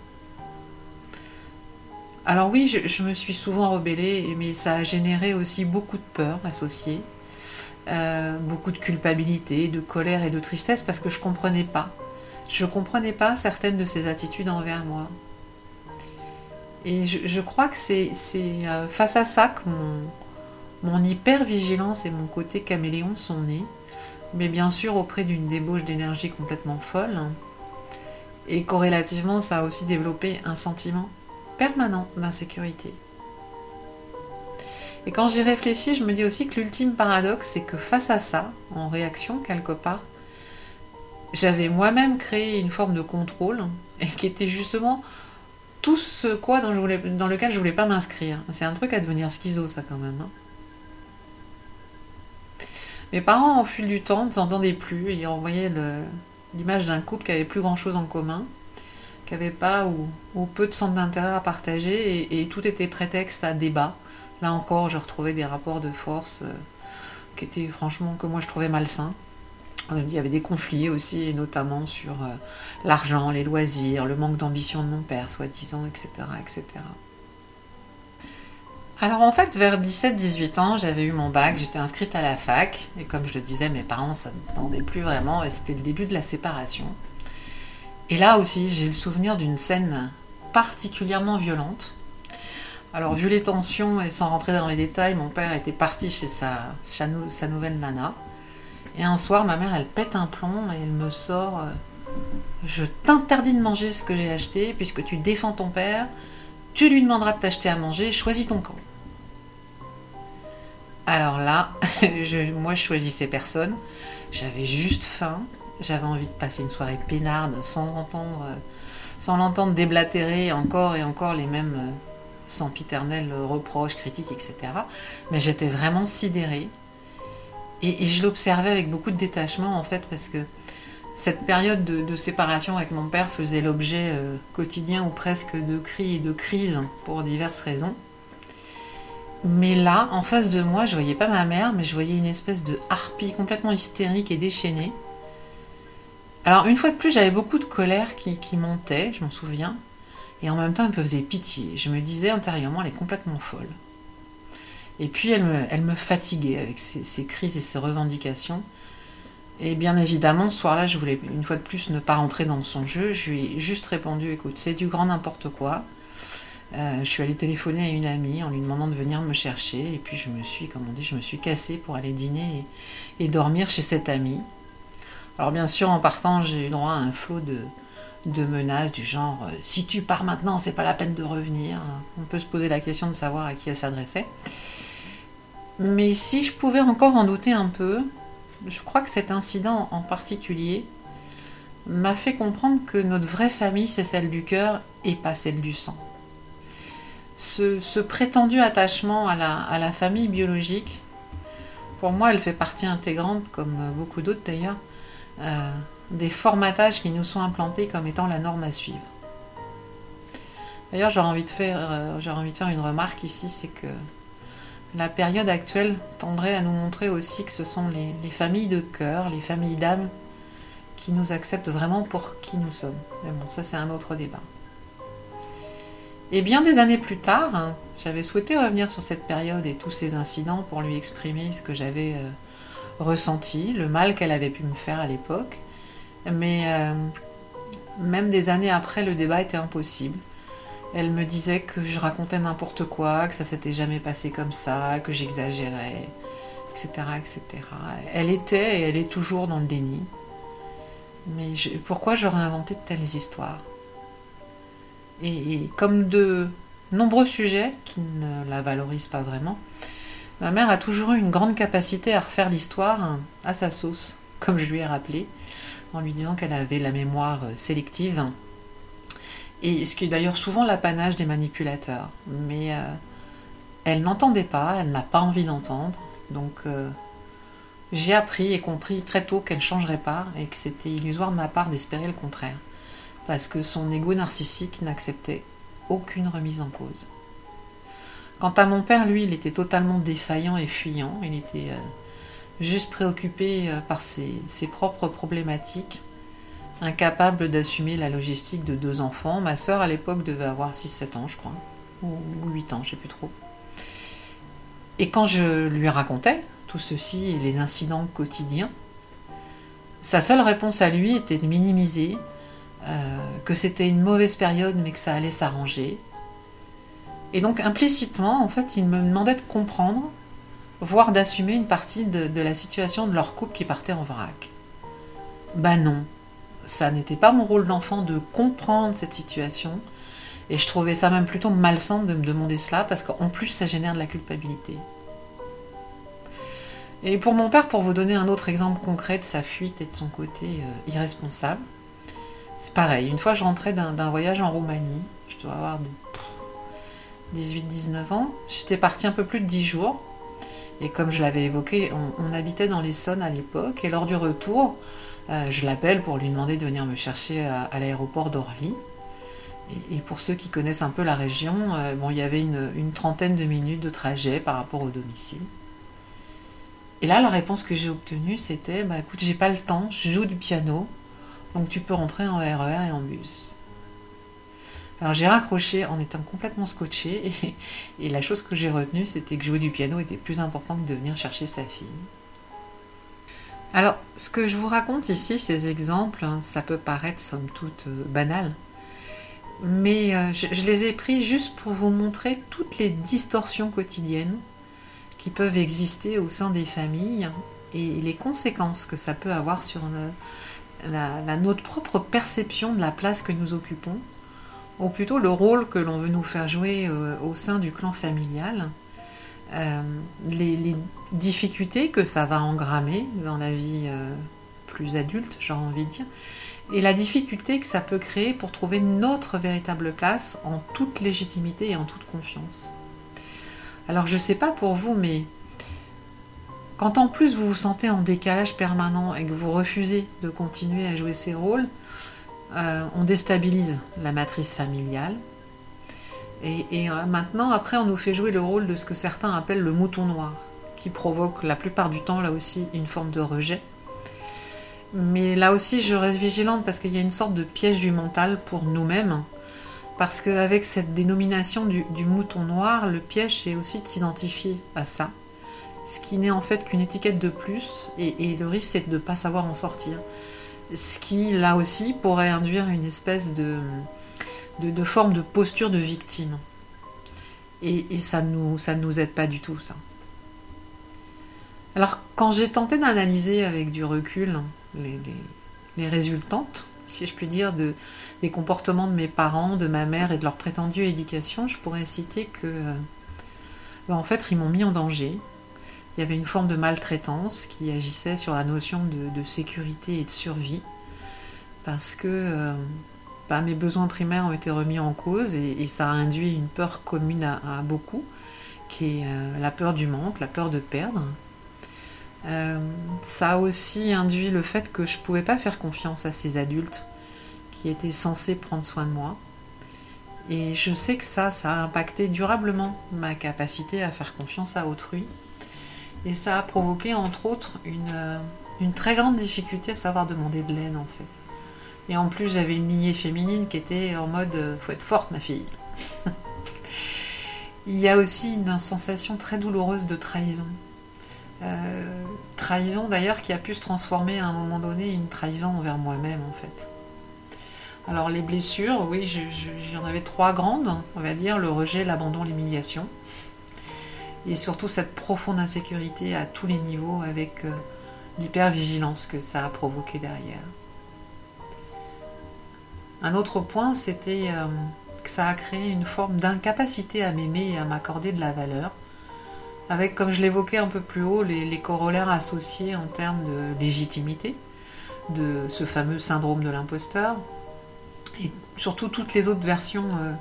Alors oui, je, me suis souvent rebellée, mais ça a généré aussi beaucoup de peur associée, euh, beaucoup de culpabilité, de colère et de tristesse parce que je ne comprenais pas. Je ne comprenais pas certaines de ses attitudes envers moi. Et je, crois que c'est euh, face à ça que mon, mon hyper-vigilance et mon côté caméléon sont nés, mais bien sûr auprès d'une débauche d'énergie complètement folle. Et corrélativement, ça a aussi développé un sentiment permanent d'insécurité. Et quand j'y réfléchis, je me dis aussi que l'ultime paradoxe, c'est que face à ça, en réaction quelque part, j'avais moi-même créé une forme de contrôle, et qui était justement tout ce quoi dans, lequel je voulais pas m'inscrire. C'est un truc à devenir schizo, ça quand même. Hein. Mes parents, au fil du temps, ne s'entendaient plus. Ils envoyaient l'image d'un couple qui avait plus grand chose en commun, qui n'avait pas ou, peu de centre d'intérêt à partager, et, tout était prétexte à débat. Là encore, je retrouvais des rapports de force euh, qui étaient franchement que moi je trouvais malsains. Euh, il y avait des conflits aussi, notamment sur euh, l'argent, les loisirs, le manque d'ambition de mon père, soi-disant, etc., etc. Alors en fait, vers 17-18 ans, j'avais eu mon bac, j'étais inscrite à la fac, et comme je le disais, mes parents, ça ne tendaient plus vraiment, et c'était le début de la séparation. Et là aussi, j'ai le souvenir d'une scène particulièrement violente. Alors, vu les tensions et sans rentrer dans les détails, mon père était parti chez sa nouvelle nana. Et un soir, ma mère, elle pète un plomb et elle me sort euh, Je t'interdis de manger ce que j'ai acheté, puisque tu défends ton père, tu lui demanderas de t'acheter à manger, choisis ton camp. Alors là, moi je choisissais personne. J'avais juste faim. J'avais envie de passer une soirée peinarde sans entendre, sans l'entendre déblatérer encore et encore les mêmes euh, sempiternels reproches, critiques, etc. Mais j'étais vraiment sidérée. Et, je l'observais avec beaucoup de détachement en fait parce que cette période de, séparation avec mon père faisait l'objet euh, quotidien ou presque de cris et de crises pour diverses raisons. Mais là, en face de moi, je voyais pas ma mère, mais je voyais une espèce de harpie complètement hystérique et déchaînée. Alors, une fois de plus, j'avais beaucoup de colère qui, montait, je m'en souviens, et en même temps, elle me faisait pitié. Je me disais intérieurement, elle est complètement folle. Et puis, elle me, fatiguait avec ses crises et ses revendications. Et bien évidemment, ce soir-là, je voulais une fois de plus ne pas rentrer dans son jeu. Je lui ai juste répondu écoute, c'est du grand n'importe quoi. Euh, je suis allée téléphoner à une amie en lui demandant de venir me chercher. Et puis je me suis, comme on dit, je me suis cassée pour aller dîner et, dormir chez cette amie. Alors bien sûr, en partant, j'ai eu droit à un flot de, de menaces du genre euh, si tu pars maintenant, c'est pas la peine de revenir. On peut se poser la question de savoir à qui elle s'adressait. Mais si je pouvais encore en douter un peu, je crois que cet incident en particulier m'a fait comprendre que notre vraie famille, c'est celle du cœur et pas celle du sang. Ce, prétendu attachement à la, famille biologique, pour moi, elle fait partie intégrante, comme beaucoup d'autres d'ailleurs, euh, des formatages qui nous sont implantés comme étant la norme à suivre. D'ailleurs, j'aurais envie, de faire, euh, envie de faire une remarque ici, c'est que la période actuelle tendrait à nous montrer aussi que ce sont les, familles de cœur, les familles d'âme qui nous acceptent vraiment pour qui nous sommes. Mais bon, ça c'est un autre débat. Et bien des années plus tard, hein, j'avais souhaité revenir sur cette période et tous ces incidents pour lui exprimer ce que j'avais euh, ressenti, le mal qu'elle avait pu me faire à l'époque. Mais euh, même des années après, le débat était impossible. Elle me disait que je racontais n'importe quoi, que ça s'était jamais passé comme ça, que j'exagérais, etc., etc. Elle était et elle est toujours dans le déni. Mais pourquoi j'aurais inventé de telles histoires? Et, comme de nombreux sujets qui ne la valorisent pas vraiment, ma mère a toujours eu une grande capacité à refaire l'histoire à sa sauce, comme je lui ai rappelé, en lui disant qu'elle avait la mémoire sélective et ce qui est d'ailleurs souvent l'apanage des manipulateurs. Mais euh, elle n'entendait pas, elle n'a pas envie d'entendre. Donc euh, j'ai appris et compris très tôt qu'elle ne changerait pas et que c'était illusoire de ma part d'espérer le contraire. Parce que son ego narcissique n'acceptait aucune remise en cause. Quant à mon père, lui, il était totalement défaillant et fuyant. Il était euh, juste préoccupé par ses, propres problématiques, incapable d'assumer la logistique de deux enfants. Ma sœur, à l'époque, devait avoir 6-7 ans, je crois, ou, 8 ans, je sais plus trop. Et quand je lui racontais tout ceci et les incidents quotidiens, sa seule réponse à lui était de minimiser, euh, que c'était une mauvaise période mais que ça allait s'arranger. Et donc implicitement, en fait, il me demandait de comprendre, voire d'assumer une partie de, la situation de leur couple qui partait en vrac. Bah non, ça n'était pas mon rôle d'enfant de comprendre cette situation, et je trouvais ça même plutôt malsain de me demander cela, parce qu'en plus ça génère de la culpabilité. Et pour mon père, pour vous donner un autre exemple concret de sa fuite et de son côté euh, irresponsable, c'est pareil. Une fois, je rentrais d'un voyage en Roumanie. Je dois avoir 18-19 ans. J'étais partie un peu plus de 10 jours. Et comme je l'avais évoqué, on, habitait dans l'Essonne à l'époque. Et lors du retour, euh, je l'appelle pour lui demander de venir me chercher à, l'aéroport d'Orly. Et, pour ceux qui connaissent un peu la région, euh, bon, il y avait une, trentaine de minutes de trajet par rapport au domicile. Et là, la réponse que j'ai obtenue, c'était bah, écoute, j'ai pas le temps, je joue du piano, donc tu peux rentrer en RER et en bus. Alors j'ai raccroché en étant complètement scotché, et, la chose que j'ai retenue, c'était que jouer du piano était plus important que de venir chercher sa fille. Alors, ce que je vous raconte ici, ces exemples, ça peut paraître somme toute euh, banal, mais euh, je les ai pris juste pour vous montrer toutes les distorsions quotidiennes qui peuvent exister au sein des familles et les conséquences que ça peut avoir sur la, notre propre perception de la place que nous occupons, ou plutôt le rôle que l'on veut nous faire jouer euh, au sein du clan familial, euh, difficultés que ça va engrammer dans la vie euh, plus adulte, j'ai envie de dire, et la difficulté que ça peut créer pour trouver notre véritable place en toute légitimité et en toute confiance. Alors je ne sais pas pour vous, mais quand en plus vous vous sentez en décalage permanent et que vous refusez de continuer à jouer ces rôles, euh, on déstabilise la matrice familiale. Et, euh, maintenant, après, on nous fait jouer le rôle de ce que certains appellent le mouton noir, provoque la plupart du temps, là aussi, une forme de rejet. Mais là aussi, je reste vigilante parce qu'il y a une sorte de piège du mental pour nous-mêmes parce qu'avec cette dénomination du, mouton noir, le piège c'est aussi de s'identifier à ça. Ce qui n'est en fait qu'une étiquette de plus, et, le risque c'est de ne pas savoir en sortir. Ce qui, là aussi, pourrait induire une espèce de, forme de posture de victime. Et, ça nous, ça nous aide pas du tout, ça. Alors, quand j'ai tenté d'analyser avec du recul les, résultantes, si je puis dire, de, des comportements de mes parents, de ma mère et de leur prétendue éducation, je pourrais citer que, euh, ben, en fait, ils m'ont mis en danger. Il y avait une forme de maltraitance qui agissait sur la notion de, sécurité et de survie, parce que euh, ben, mes besoins primaires ont été remis en cause et, ça a induit une peur commune à, beaucoup, qui est euh, la peur du manque, la peur de perdre. Ça a aussi induit le fait que je ne pouvais pas faire confiance à ces adultes qui était censé prendre soin de moi. Et je sais que ça, ça a impacté durablement ma capacité à faire confiance à autrui. Et ça a provoqué, entre autres, une, euh, une très grande difficulté à savoir demander de l'aide, en fait. Et en plus, j'avais une lignée féminine qui était en mode euh, faut être forte, ma fille. Il y a aussi une sensation très douloureuse de trahison. Euh, trahison d'ailleurs qui a pu se transformer à un moment donné une trahison envers moi-même en fait. Alors les blessures, oui, j'en avais trois grandes, on va dire, le rejet, l'abandon, l'humiliation. Et surtout cette profonde insécurité à tous les niveaux avec euh, l'hypervigilance que ça a provoqué derrière. Un autre point, c'était euh, que ça a créé une forme d'incapacité à m'aimer et à m'accorder de la valeur, avec, comme je l'évoquais un peu plus haut, les corollaires associés en termes de légitimité, de ce fameux syndrome de l'imposteur, et surtout toutes les autres versions euh,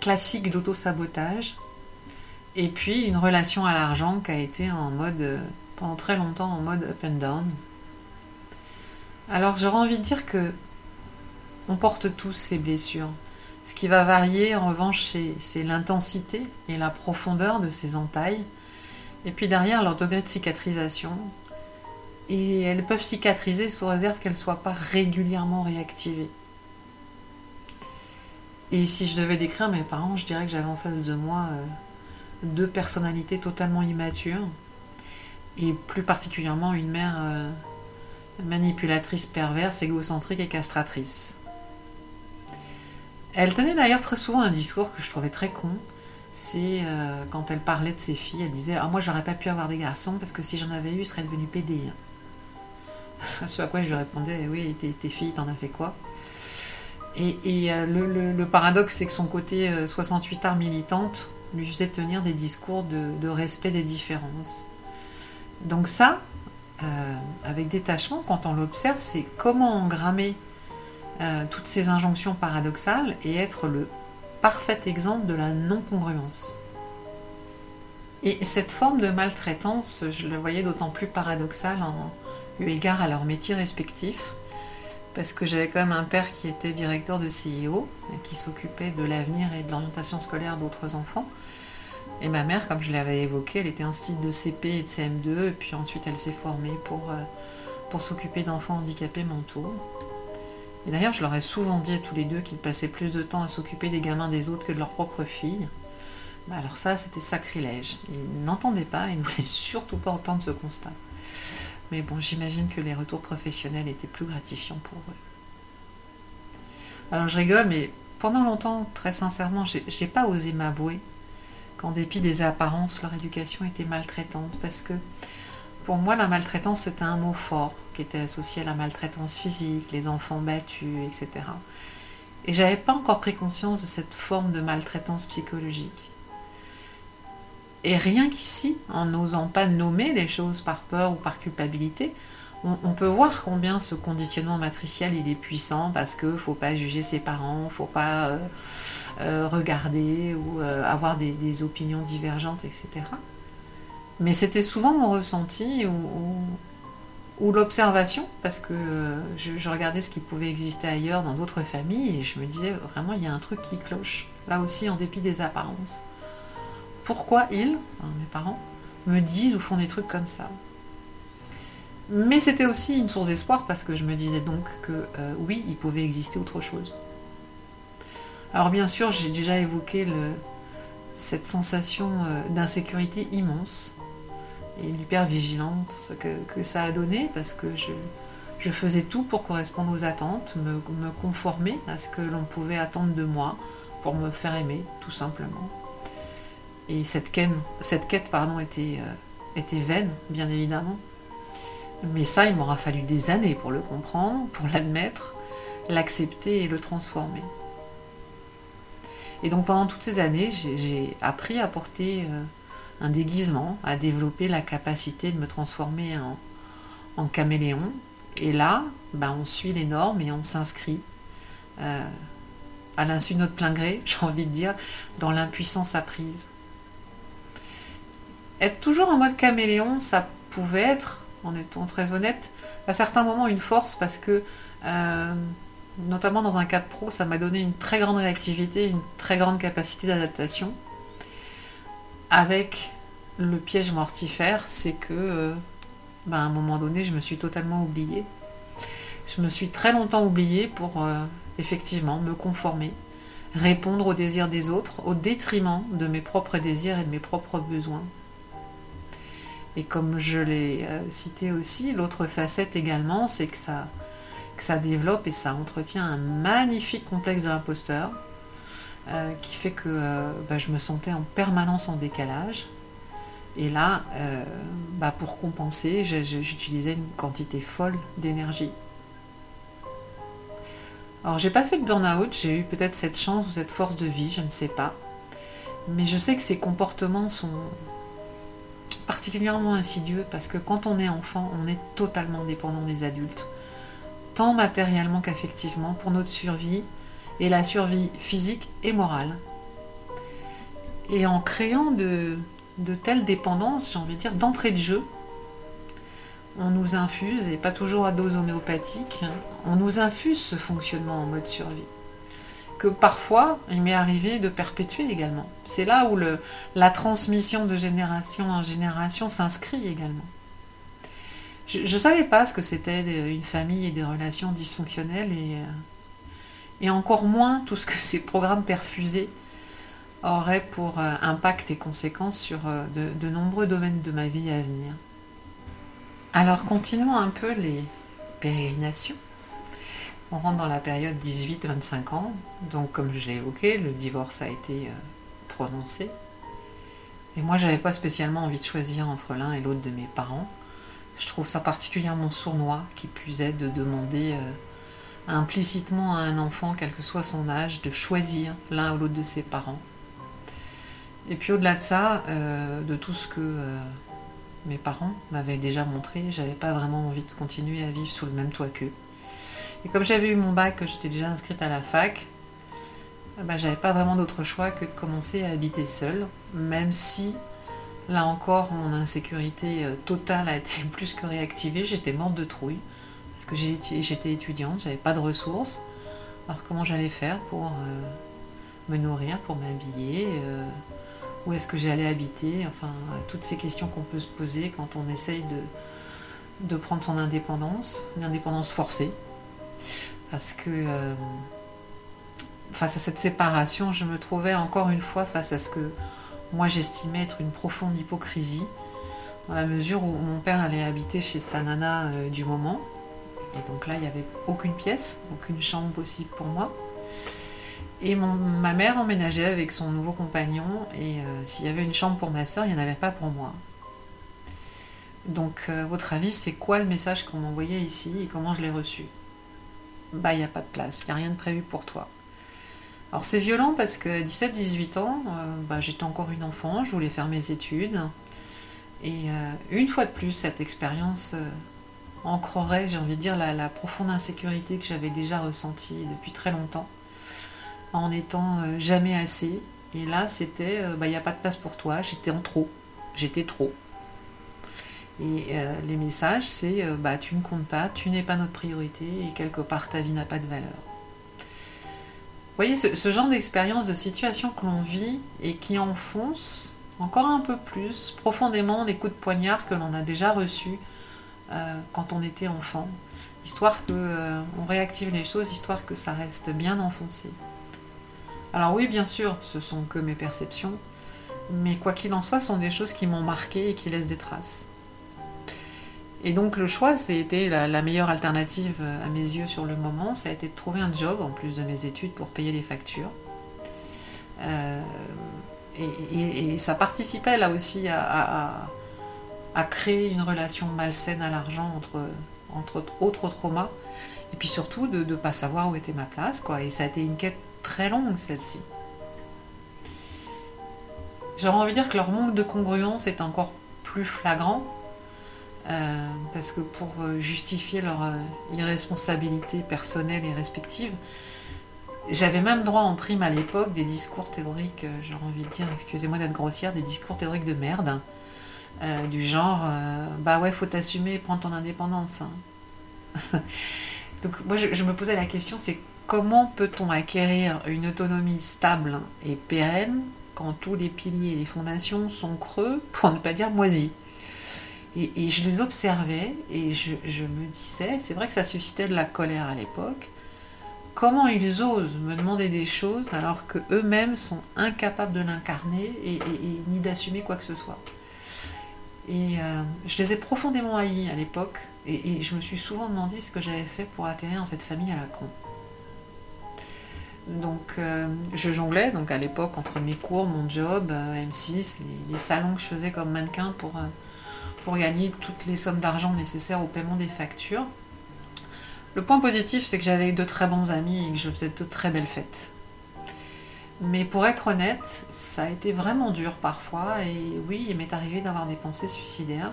classiques d'auto-sabotage. Et puis une relation à l'argent qui a été en mode, euh, pendant très longtemps, en mode up and down. Alors j'aurais envie de dire que on porte tous ces blessures. Ce qui va varier en revanche, c'est l'intensité et la profondeur de ces entailles. Et puis derrière, leur degré de cicatrisation. Et elles peuvent cicatriser sous réserve qu'elles ne soient pas régulièrement réactivées. Et si je devais décrire mes parents, je dirais que j'avais en face de moi euh, deux personnalités totalement immatures. Et plus particulièrement une mère euh, manipulatrice perverse, égocentrique et castratrice. Elle tenait d'ailleurs très souvent un discours que je trouvais très con. C'est euh, quand elle parlait de ses filles, elle disait Ah, moi j'aurais pas pu avoir des garçons parce que si j'en avais eu, ils seraient devenus PD. Ce à quoi je lui répondais Oui, tes, filles, t'en as fait quoi? Et, euh, le, paradoxe, c'est que son côté 68 euh, art militante lui faisait tenir des discours de, respect des différences. Donc, ça, avec détachement, quand on l'observe, c'est comment engrammer toutes ces injonctions paradoxales et être le parfait exemple de la non-congruence. Et cette forme de maltraitance, je le voyais d'autant plus paradoxale en eu égard à leurs métiers respectifs, parce que j'avais quand même un père qui était directeur de CIO et qui s'occupait de l'avenir et de l'orientation scolaire d'autres enfants. Et ma mère, comme je l'avais évoqué, elle était institut de CP et de CM2, et puis ensuite elle s'est formée pour, euh, pour s'occuper d'enfants handicapés mentaux. Et d'ailleurs, je leur ai souvent dit à tous les deux qu'ils passaient plus de temps à s'occuper des gamins des autres que de leurs propres filles. Bah alors ça, c'était sacrilège. Ils n'entendaient pas, ils ne voulaient surtout pas entendre ce constat. Mais bon, j'imagine que les retours professionnels étaient plus gratifiants pour eux. Alors je rigole, mais pendant longtemps, très sincèrement, j'ai pas osé m'avouer qu'en dépit des apparences, leur éducation était maltraitante. Parce que pour moi, la maltraitance, c'était un mot fort qui était associé à la maltraitance physique, les enfants battus, etc. Et j'avais pas encore pris conscience de cette forme de maltraitance psychologique. Et rien qu'ici, en n'osant pas nommer les choses par peur ou par culpabilité, on, peut voir combien ce conditionnement matriciel il est puissant parce que faut pas juger ses parents, faut pas euh, euh, regarder ou euh, avoir des, des, opinions divergentes, etc. Mais c'était souvent mon ressenti ou, l'observation, parce que euh, je, regardais ce qui pouvait exister ailleurs dans d'autres familles et je me disais vraiment il y a un truc qui cloche, là aussi en dépit des apparences. Pourquoi ils, mes parents, me disent ou font des trucs comme ça? Mais c'était aussi une source d'espoir parce que je me disais donc que euh, oui, il pouvait exister autre chose. Alors bien sûr, j'ai déjà évoqué cette sensation euh, d'insécurité immense et l'hypervigilance que, que ça a donné parce que je, faisais tout pour correspondre aux attentes, me, me conformer à ce que l'on pouvait attendre de moi pour me faire aimer, tout simplement. Et cette, quête, euh, était vaine, bien évidemment. Mais ça, il m'aura fallu des années pour le comprendre, pour l'admettre, l'accepter et le transformer. Et donc pendant toutes ces années, j'ai appris à porter euh, un déguisement, à développer la capacité de me transformer en, caméléon. Et là, ben, on suit les normes et on s'inscrit euh, à l'insu de notre plein gré, j'ai envie de dire, dans l'impuissance apprise. Être toujours en mode caméléon, ça pouvait être, en étant très honnête, à certains moments une force parce que, euh, notamment dans un cadre pro, ça m'a donné une très grande réactivité, une très grande capacité d'adaptation avec le piège mortifère, c'est que euh, ben, à un moment donné, je me suis totalement oubliée. Je me suis très longtemps oubliée pour euh, effectivement me conformer, répondre aux désirs des autres au détriment de mes propres désirs et de mes propres besoins. Et comme je l'ai euh, cité aussi, l'autre facette également, c'est que ça, que ça développe et ça entretient un magnifique complexe de l'imposteur euh, qui fait que euh, bah, je me sentais en permanence en décalage. Et là, euh, bah, pour compenser, j'utilisais une quantité folle d'énergie. Alors, j'ai pas fait de burn-out, j'ai eu peut-être cette chance ou cette force de vie, je ne sais pas. Mais je sais que ces comportements sont particulièrement insidieux parce que quand on est enfant, on est totalement dépendant des adultes, tant matériellement qu'affectivement, pour notre survie et la survie physique et morale. Et en créant de, telles dépendances, j'ai envie de dire, d'entrée de jeu, on nous infuse, et pas toujours à dose homéopathique, on nous infuse ce fonctionnement en mode survie. que parfois il m'est arrivé de perpétuer également. C'est là où la transmission de génération en génération s'inscrit également. Je ne savais pas ce que c'était une famille et des relations dysfonctionnelles et, euh, et encore moins tout ce que ces programmes perfusés auraient pour euh, impact et conséquences sur euh, de, nombreux domaines de ma vie à venir. Alors continuons un peu les pérégrinations. On rentre dans la période 18-25 ans, donc comme je l'ai évoqué, le divorce a été prononcé. Et moi, j'avais pas spécialement envie de choisir entre l'un et l'autre de mes parents. Je trouve ça particulièrement sournois, qui puisait de demander euh, implicitement à un enfant, quel que soit son âge, de choisir l'un ou l'autre de ses parents. Et puis au-delà de ça, euh, de tout ce que euh, mes parents m'avaient déjà montré, j'avais pas vraiment envie de continuer à vivre sous le même toit qu'eux. Et comme j'avais eu mon bac, que j'étais déjà inscrite à la fac, bah, j'avais pas vraiment d'autre choix que de commencer à habiter seule, même si Là encore, mon insécurité euh, totale a été plus que réactivée. J'étais morte de trouille parce que j'étais étudiante, j'avais pas de ressources. Alors comment j'allais faire pour euh, me nourrir, pour m'habiller euh, Où est-ce que j'allais habiter? Enfin, toutes ces questions qu'on peut se poser quand on essaye de, de prendre son indépendance, une indépendance forcée. Parce que face à cette séparation, je me trouvais encore une fois face à ce que moi j'estimais être une profonde hypocrisie, dans la mesure où mon père allait habiter chez sa nana euh, du moment. Et donc là, il n'y avait aucune pièce, aucune chambre possible pour moi. Et ma mère emménageait avec son nouveau compagnon, et euh, s'il y avait une chambre pour ma soeur, il n'y en avait pas pour moi. Donc, euh, votre avis, c'est quoi le message qu'on m'envoyait ici et comment je l'ai reçu? Bah, il n'y a pas de place, il n'y a rien de prévu pour toi. Alors c'est violent parce que 17-18 ans, euh, bah, j'étais encore une enfant, je voulais faire mes études. Et une fois de plus, cette expérience ancrerait, j'ai envie de dire, la, profonde insécurité que j'avais déjà ressentie depuis très longtemps, en étant jamais assez. Et là, c'était, bah, il n'y a pas de place pour toi, j'étais en trop, j'étais trop. Et les messages, c'est, bah, tu ne comptes pas, tu n'es pas notre priorité, et quelque part, ta vie n'a pas de valeur voyez, ce, genre d'expérience, de situation que l'on vit et qui enfonce encore un peu plus profondément les coups de poignard que l'on a déjà reçus euh, quand on était enfant, histoire que euh, on réactive les choses, histoire que ça reste bien enfoncé. Alors oui, bien sûr, ce sont que mes perceptions, mais quoi qu'il en soit, ce sont des choses qui m'ont marqué et qui laissent des traces. Et donc le choix, c'était la, meilleure alternative à mes yeux sur le moment, ça a été de trouver un job en plus de mes études pour payer les factures. Euh, et, ça participait là aussi à, créer une relation malsaine à l'argent entre, autres traumas, et puis surtout de ne pas savoir où était ma place. Quoi. Et ça a été une quête très longue celle-ci. J'aurais envie de dire que leur manque de congruence est encore plus flagrant euh, parce que pour euh, justifier leur euh, irresponsabilité personnelle et respective, j'avais même droit en prime à l'époque des discours théoriques, j'aurais envie de dire, excusez-moi d'être grossière, des discours théoriques de merde, du genre, bah ouais, faut t'assumer, prends ton indépendance. Hein. Donc moi je, me posais la question, c'est comment peut-on acquérir une autonomie stable et pérenne quand tous les piliers et les fondations sont creux, pour ne pas dire moisis? Et, je les observais et je, me disais, c'est vrai que ça suscitait de la colère à l'époque, comment ils osent me demander des choses alors qu'eux-mêmes sont incapables de l'incarner et, ni d'assumer quoi que ce soit? Et euh, je les ai profondément haïs à l'époque et, je me suis souvent demandé ce que j'avais fait pour atterrir dans cette famille à la con. Donc euh, je jonglais donc à l'époque entre mes cours, mon job, euh, M6, les, salons que je faisais comme mannequin pour pour gagner toutes les sommes d'argent nécessaires au paiement des factures. Le point positif, c'est que j'avais de très bons amis et que je faisais de très belles fêtes. Mais pour être honnête, ça a été vraiment dur parfois et oui, il m'est arrivé d'avoir des pensées suicidaires.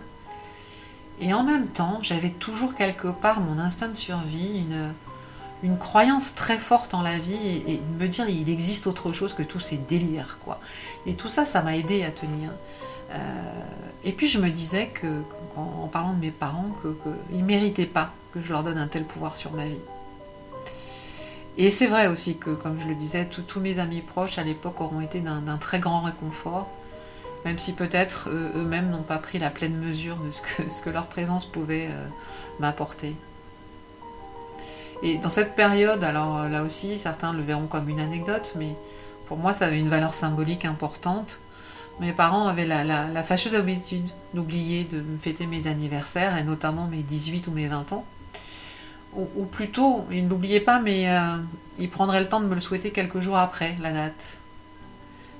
Et en même temps, j'avais toujours quelque part mon instinct de survie, une, croyance très forte en la vie et, me dire il existe autre chose que tous ces délires quoi. Et tout ça, ça m'a aidé à tenir. Euh, et puis je me disais que, en parlant de mes parents, qu'ils ne méritaient pas que je leur donne un tel pouvoir sur ma vie. Et c'est vrai aussi que, comme je le disais, tous mes amis proches à l'époque auront été d'un très grand réconfort, même si peut-être eux-mêmes n'ont pas pris la pleine mesure de ce que, leur présence pouvait euh, m'apporter. Et dans cette période, alors là aussi, certains le verront comme une anecdote, mais pour moi, ça avait une valeur symbolique importante. Mes parents avaient la, fâcheuse habitude d'oublier de me fêter mes anniversaires, et notamment mes 18 ou mes 20 ans. Ou, plutôt, ils ne l'oubliaient pas, mais euh, ils prendraient le temps de me le souhaiter quelques jours après la date.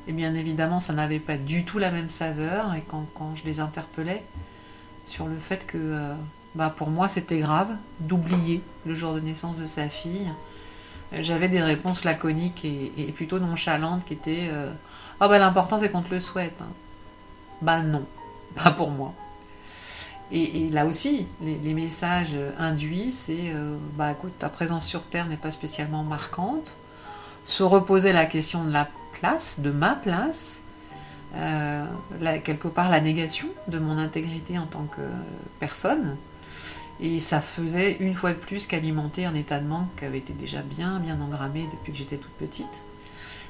Et bien évidemment, ça n'avait pas du tout la même saveur, et quand, je les interpellais sur le fait que euh, bah pour moi c'était grave d'oublier le jour de naissance de sa fille, euh, j'avais des réponses laconiques et, plutôt nonchalantes qui étaient Ah bah l'important c'est qu'on te le souhaite. Hein. Bah non, pas pour moi. Et, là aussi, les, messages induits, c'est bah écoute, ta présence sur Terre n'est pas spécialement marquante. Se reposer la question de la place, de ma place, euh, quelque part la négation de mon intégrité en tant que personne. Et ça faisait une fois de plus qu'alimenter un état de manque qui avait été déjà bien, bien engrammé depuis que j'étais toute petite.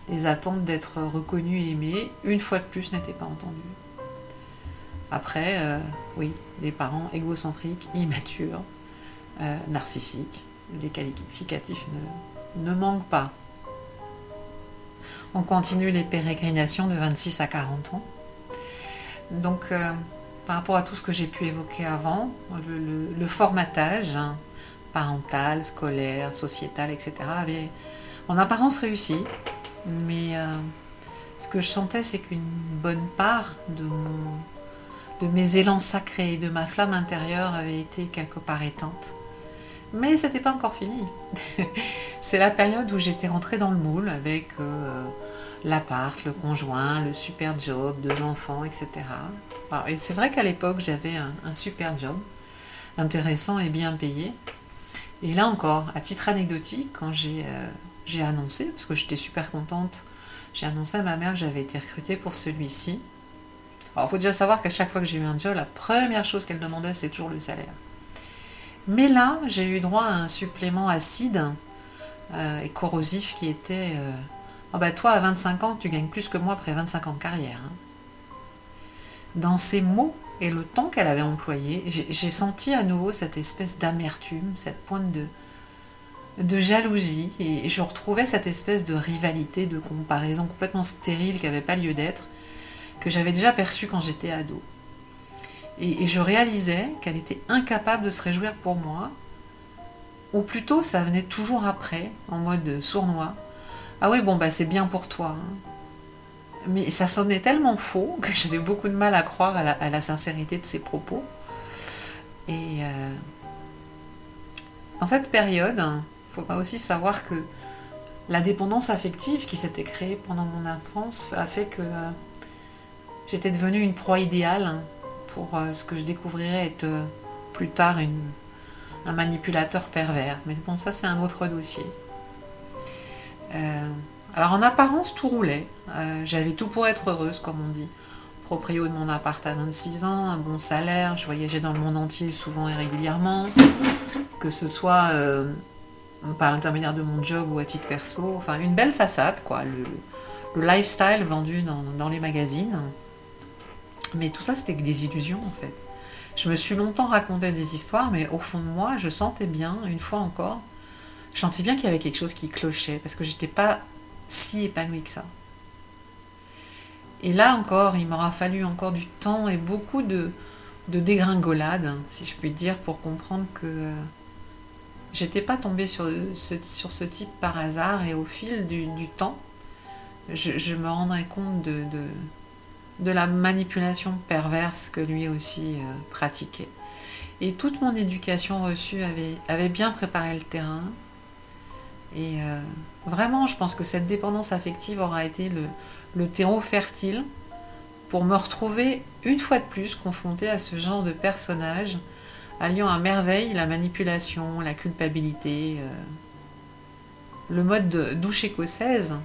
Les attentes d'être reconnue et aimée, une fois de plus, n'étaient pas entendues. Après, euh, oui, des parents égocentriques, immatures, euh, narcissiques, les qualificatifs ne, manquent pas. On continue les pérégrinations de 26 à 40 ans. Donc, euh, par rapport à tout ce que j'ai pu évoquer avant, le, formatage hein, parental, scolaire, sociétal, etc., avait en apparence réussi. Mais ce que je sentais, c'est qu'une bonne part de, mon, de mes élans sacrés, de ma flamme intérieure avait été quelque part éteinte. Mais ce n'était pas encore fini. c'est la période où j'étais rentrée dans le moule avec euh, l'appart, le conjoint, le super job, deux enfants, etc. et c'est vrai qu'à l'époque, j'avais un, super job, intéressant et bien payé. Et là encore, à titre anecdotique, quand j'ai euh, annoncé, parce que j'étais super contente, j'ai annoncé à ma mère que j'avais été recrutée pour celui-ci. Il faut déjà savoir qu'à chaque fois que j'ai eu un job, la première chose qu'elle demandait, c'est toujours le salaire. Mais là, j'ai eu droit à un supplément acide euh, et corrosif qui était euh, oh bah toi, à 25 ans, tu gagnes plus que moi après 25 ans de carrière. Hein. Dans ces mots et le ton qu'elle avait employé, j'ai senti à nouveau cette espèce d'amertume, cette pointe de jalousie, et je retrouvais cette espèce de rivalité, de comparaison complètement stérile qui n'avait pas lieu d'être, que j'avais déjà perçue quand j'étais ado. Et, je réalisais qu'elle était incapable de se réjouir pour moi, ou plutôt ça venait toujours après, en mode sournois. Ah oui, bon, bah c'est bien pour toi. Hein. Mais ça sonnait tellement faux que j'avais beaucoup de mal à croire à la, sincérité de ses propos. Et euh, dans cette période, il faudra aussi savoir que la dépendance affective qui s'était créée pendant mon enfance a fait que euh, j'étais devenue une proie idéale pour euh, ce que je découvrirais être euh, plus tard un manipulateur pervers. Mais bon, ça c'est un autre dossier. Euh, alors en apparence, tout roulait. J'avais tout pour être heureuse, comme on dit. Proprio de mon appart à 26 ans, un bon salaire, je voyageais dans le monde entier souvent et régulièrement, que ce soit par l'intermédiaire de mon job ou à titre perso. Enfin, une belle façade, quoi. Le, lifestyle vendu dans les magazines. Mais tout ça, c'était des illusions en fait. Je me suis longtemps raconté des histoires, mais au fond de moi, je sentais bien, une fois encore, je sentais bien qu'il y avait quelque chose qui clochait, parce que j'étais pas si épanouie que ça. Et là encore, il m'aura fallu encore du temps et beaucoup de, de dégringolade, si je puis dire, pour comprendre que euh, j'étais pas tombée sur ce, type par hasard, et au fil du, temps, je, me rendrais compte de la manipulation perverse que lui aussi euh, pratiquait. Et toute mon éducation reçue avait, bien préparé le terrain. Et euh, vraiment, je pense que cette dépendance affective aura été le, le terreau fertile pour me retrouver une fois de plus confrontée à ce genre de personnage alliant à merveille la manipulation, la culpabilité, euh, le mode de douche écossaise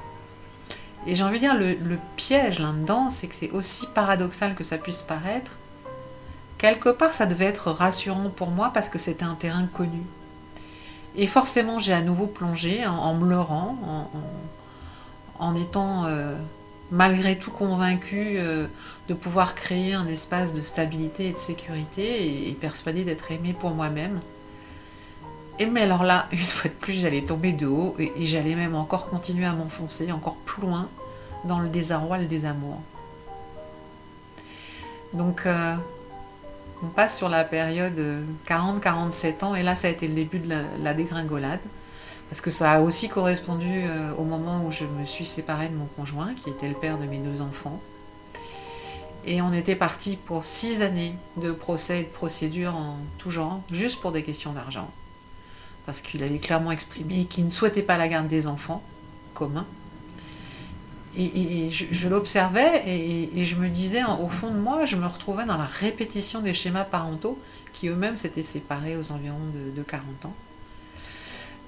et j'ai envie de dire, le, piège là-dedans, c'est que c'est aussi paradoxal que ça puisse paraître. Quelque part, ça devait être rassurant pour moi parce que c'était un terrain connu. Et forcément, j'ai à nouveau plongé en, me leurrant, en, étant euh, malgré tout convaincu euh, de pouvoir créer un espace de stabilité et de sécurité et, persuadé d'être aimé pour moi-même. Et mais alors là, une fois de plus, j'allais tomber de haut et, j'allais même encore continuer à m'enfoncer encore plus loin dans le désarroi, le désamour. Donc, euh, on passe sur la période 40-47 ans et là, ça a été le début de la, dégringolade. Parce que ça a aussi correspondu euh, au moment où je me suis séparée de mon conjoint, qui était le père de mes deux enfants. Et on était parti pour six années de procès et de procédures en tout genre, juste pour des questions d'argent. Parce qu'il avait clairement exprimé qu'il ne souhaitait pas la garde des enfants communs et, je, l'observais et, je me disais, au fond de moi, je me retrouvais dans la répétition des schémas parentaux qui eux-mêmes s'étaient séparés aux environs de, 40 ans.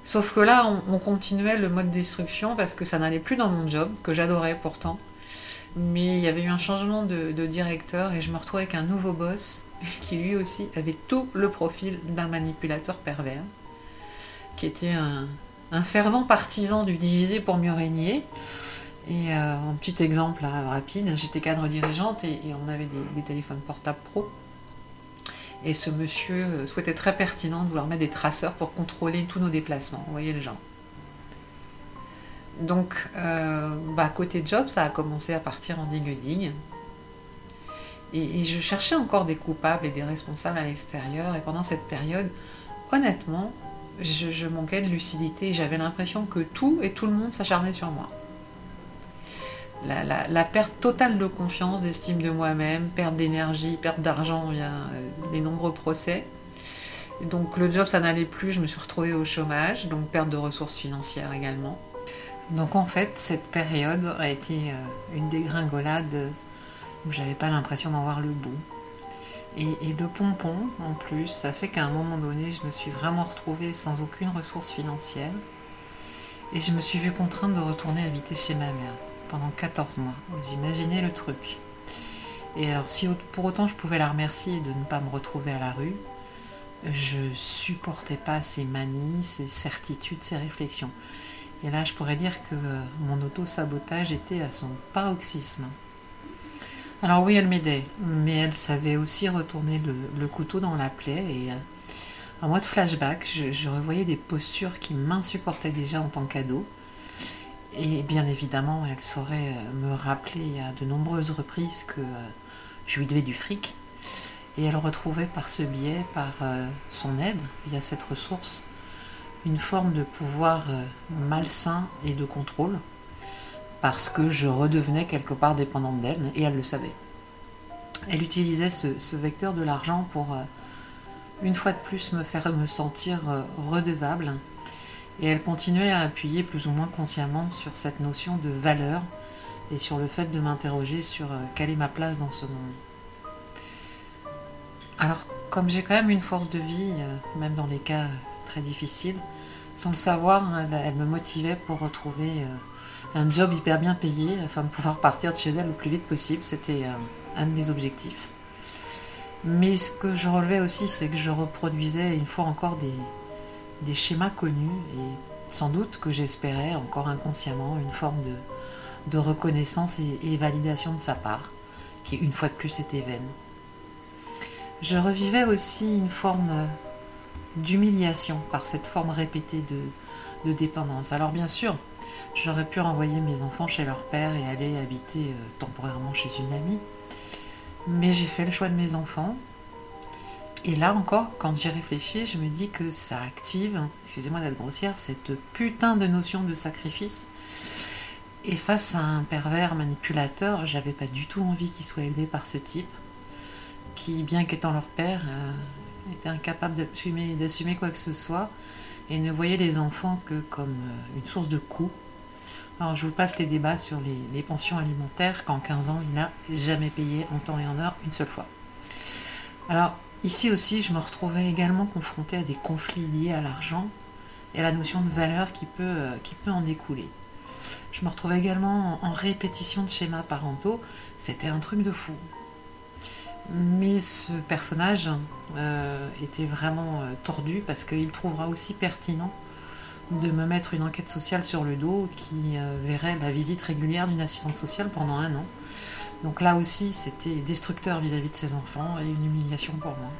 Sauf que là, on, continuait le mode destruction parce que ça n'allait plus dans mon job, que j'adorais pourtant. Mais il y avait eu un changement de, directeur et je me retrouvais avec un nouveau boss qui lui aussi avait tout le profil d'un manipulateur pervers, qui était un, fervent partisan du diviser pour mieux régner. Et euh, un petit exemple rapide, j'étais cadre dirigeante et, on avait des, téléphones portables pro. Et ce monsieur euh, souhaitait très pertinent de vouloir mettre des traceurs pour contrôler tous nos déplacements. Vous voyez le genre. Donc, euh, bah, côté job, ça a commencé à partir en digue-digue. Et, je cherchais encore des coupables et des responsables à l'extérieur. Et pendant cette période, honnêtement, je, manquais de lucidité. J'avais l'impression que tout et tout le monde s'acharnait sur moi la, perte totale de confiance, d'estime de moi-même, perte d'énergie, perte d'argent via euh, les nombreux procès. donc le job, ça n'allait plus, je me suis retrouvée au chômage, donc perte de ressources financières également. Donc en fait, cette période a été euh, une dégringolade où j'avais pas l'impression d'en voir le bout. Et, le pompon, en plus, ça fait qu'à un moment donné, je me suis vraiment retrouvée sans aucune ressource financière. Et je me suis vue contrainte de retourner habiter chez ma mère pendant 14 mois. Vous imaginez le truc. Et alors, si pour autant je pouvais la remercier de ne pas me retrouver à la rue, je supportais pas ces manies, ces certitudes, ces réflexions. Et là, je pourrais dire que mon auto-sabotage était à son paroxysme. Alors oui, elle m'aidait, mais elle savait aussi retourner le, couteau dans la plaie et en euh, mode flashback, je, revoyais des postures qui m'insupportaient déjà en tant qu'ado et bien évidemment, elle saurait euh, me rappeler à de nombreuses reprises que euh, je lui devais du fric. Et elle retrouvait par ce biais, par euh, son aide, via cette ressource, une forme de pouvoir malsain et de contrôle, parce que je redevenais quelque part dépendante d'elle, et elle le savait. Elle utilisait ce, vecteur de l'argent pour, une fois de plus, me faire me sentir redevable et elle continuait à appuyer plus ou moins consciemment sur cette notion de valeur et sur le fait de m'interroger sur euh, quelle est ma place dans ce monde. Alors, comme j'ai quand même une force de vie, euh, même dans les cas euh, très difficiles, sans le savoir, hein, elle, me motivait pour retrouver un job hyper bien payé afin de pouvoir partir de chez elle le plus vite possible. C'était un de mes objectifs. Mais ce que je relevais aussi, c'est que je reproduisais une fois encore des, schémas connus et sans doute que j'espérais encore inconsciemment une forme de, reconnaissance et, validation de sa part, qui une fois de plus était vaine. Je revivais aussi une forme d'humiliation par cette forme répétée de, dépendance. Alors bien sûr, j'aurais pu renvoyer mes enfants chez leur père et aller habiter euh, temporairement chez une amie, mais j'ai fait le choix de mes enfants et là encore, quand j'y réfléchis, je me dis que ça active, excusez-moi d'être grossière, cette putain de notion de sacrifice. Et face à un pervers manipulateur, j'avais pas du tout envie qu'il soit élevé par ce type, qui, bien qu'étant leur père, euh, était incapable d'assumer quoi que ce soit et ne voyait les enfants que comme euh, une source de coûts. Alors je vous passe les débats sur les, pensions alimentaires qu'en 15 ans il n'a jamais payé en temps et en heure une seule fois. Alors Ici aussi, je me retrouvais également confrontée à des conflits liés à l'argent et à la notion de valeur qui peut, euh, en découler. Je me retrouvais également en, répétition de schémas parentaux. C'était un truc de fou. Mais ce personnage euh, était vraiment euh, tordu parce qu'il trouvera aussi pertinent de me mettre une enquête sociale sur le dos qui euh, verrait la visite régulière d'une assistante sociale pendant un an. Donc là aussi, c'était destructeur vis-à-vis de ses enfants et une humiliation pour moi.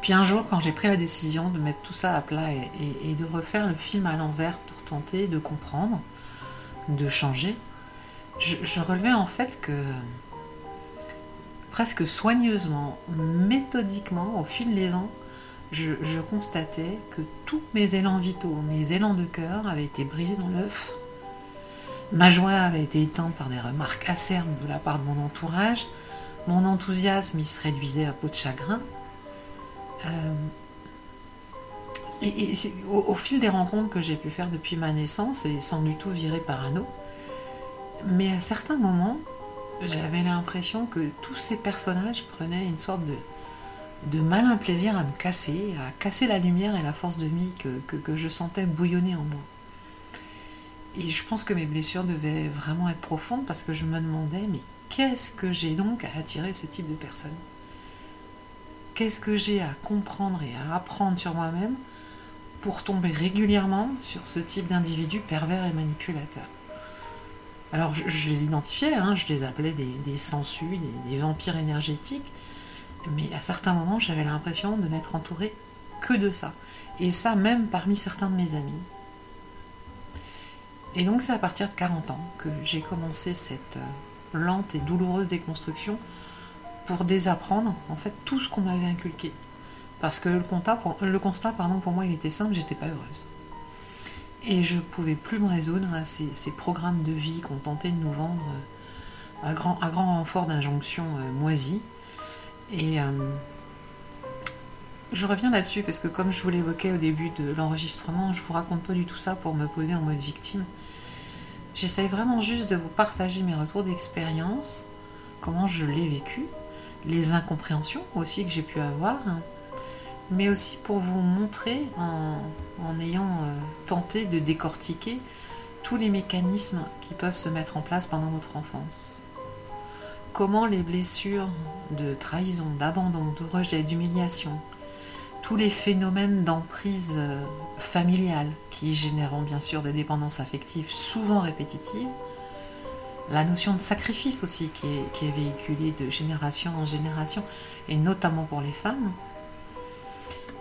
Puis un jour, quand j'ai pris la décision de mettre tout ça à plat et de refaire le film à l'envers pour tenter de comprendre, de changer, je, relevais en fait que presque soigneusement, méthodiquement, au fil des ans, je, constatais que tous mes élans vitaux, mes élans de cœur avaient été brisés dans l'œuf. Ma joie avait été éteinte par des remarques acerbes de la part de mon entourage. Mon enthousiasme, il se réduisait à peau de chagrin. Euh, et, au, au, fil des rencontres que j'ai pu faire depuis ma naissance, et sans du tout virer parano, mais à certains moments, j'avais l'impression que tous ces personnages prenaient une sorte de, de malin plaisir à me casser, à casser la lumière et la force de vie que, que, je sentais bouillonner en moi. Et je pense que mes blessures devaient vraiment être profondes parce que je me demandais, mais qu'est-ce que j'ai donc à attirer ce type de personne? Qu'est-ce que j'ai à comprendre et à apprendre sur moi-même pour tomber régulièrement sur ce type d'individu pervers et manipulateur? Alors je, les identifiais, hein, je les appelais des, des des, vampires énergétiques, mais à certains moments j'avais l'impression de n'être entourée que de ça. Et ça même parmi certains de mes amis. Et donc c'est à partir de 40 ans que j'ai commencé cette euh, lente et douloureuse déconstruction pour désapprendre en fait tout ce qu'on m'avait inculqué. Parce que le constat, pour, pour moi il était simple, j'étais pas heureuse. Et je pouvais plus me résoudre à ces, programmes de vie qu'on tentait de nous vendre euh, à grand, à grand renfort d'injonctions euh, moisies. Et euh, je reviens là-dessus parce que comme je vous l'évoquais au début de l'enregistrement, je vous raconte pas du tout ça pour me poser en mode victime. J'essaye vraiment juste de vous partager mes retours d'expérience, comment je l'ai vécu, les incompréhensions aussi que j'ai pu avoir, hein mais aussi pour vous montrer, en, ayant euh, tenté de décortiquer tous les mécanismes qui peuvent se mettre en place pendant votre enfance. Comment les blessures de trahison, d'abandon, de rejet, d'humiliation, tous les phénomènes d'emprise euh, familiale qui génèrent bien sûr des dépendances affectives souvent répétitives, la notion de sacrifice aussi qui est véhiculée de génération en génération, et notamment pour les femmes,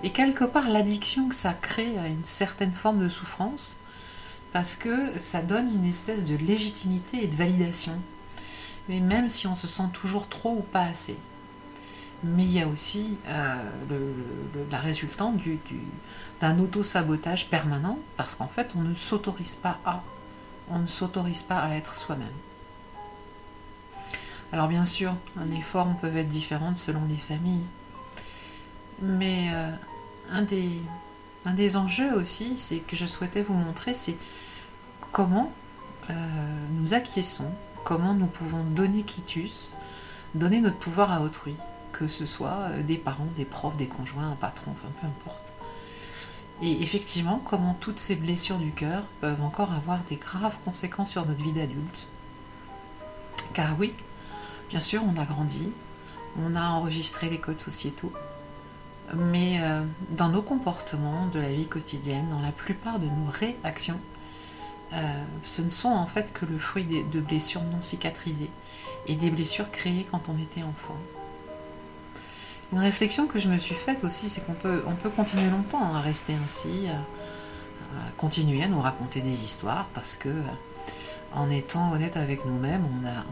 et quelque part l'addiction que ça crée à une certaine forme de souffrance, parce que ça donne une espèce de légitimité et de validation. Mais même si on se sent toujours trop ou pas assez. Mais il y a aussi euh, la résultante du, d'un auto-sabotage permanent, parce qu'en fait on ne s'autorise pas à. On ne s'autorise pas à être soi-même. Alors bien sûr, les formes peuvent être différentes selon les familles. Mais euh, un des, un des enjeux aussi, c'est que je souhaitais vous montrer, c'est comment euh, nous acquiesçons, comment nous pouvons donner quitus, donner notre pouvoir à autrui, que ce soit euh, des parents, des profs, des conjoints, un patron, enfin peu importe. Et effectivement, comment toutes ces blessures du cœur peuvent encore avoir des graves conséquences sur notre vie d'adulte. Car oui, bien sûr, on a grandi, on a enregistré les codes sociétaux, mais euh, dans nos comportements de la vie quotidienne, dans la plupart de nos réactions, euh, ce ne sont en fait que le fruit de blessures non cicatrisées et des blessures créées quand on était enfant. Une réflexion que je me suis faite aussi, c'est qu'on peut, on peut continuer longtemps à rester ainsi, à, continuer à nous raconter des histoires, parce que en étant honnête avec nous-mêmes, on a,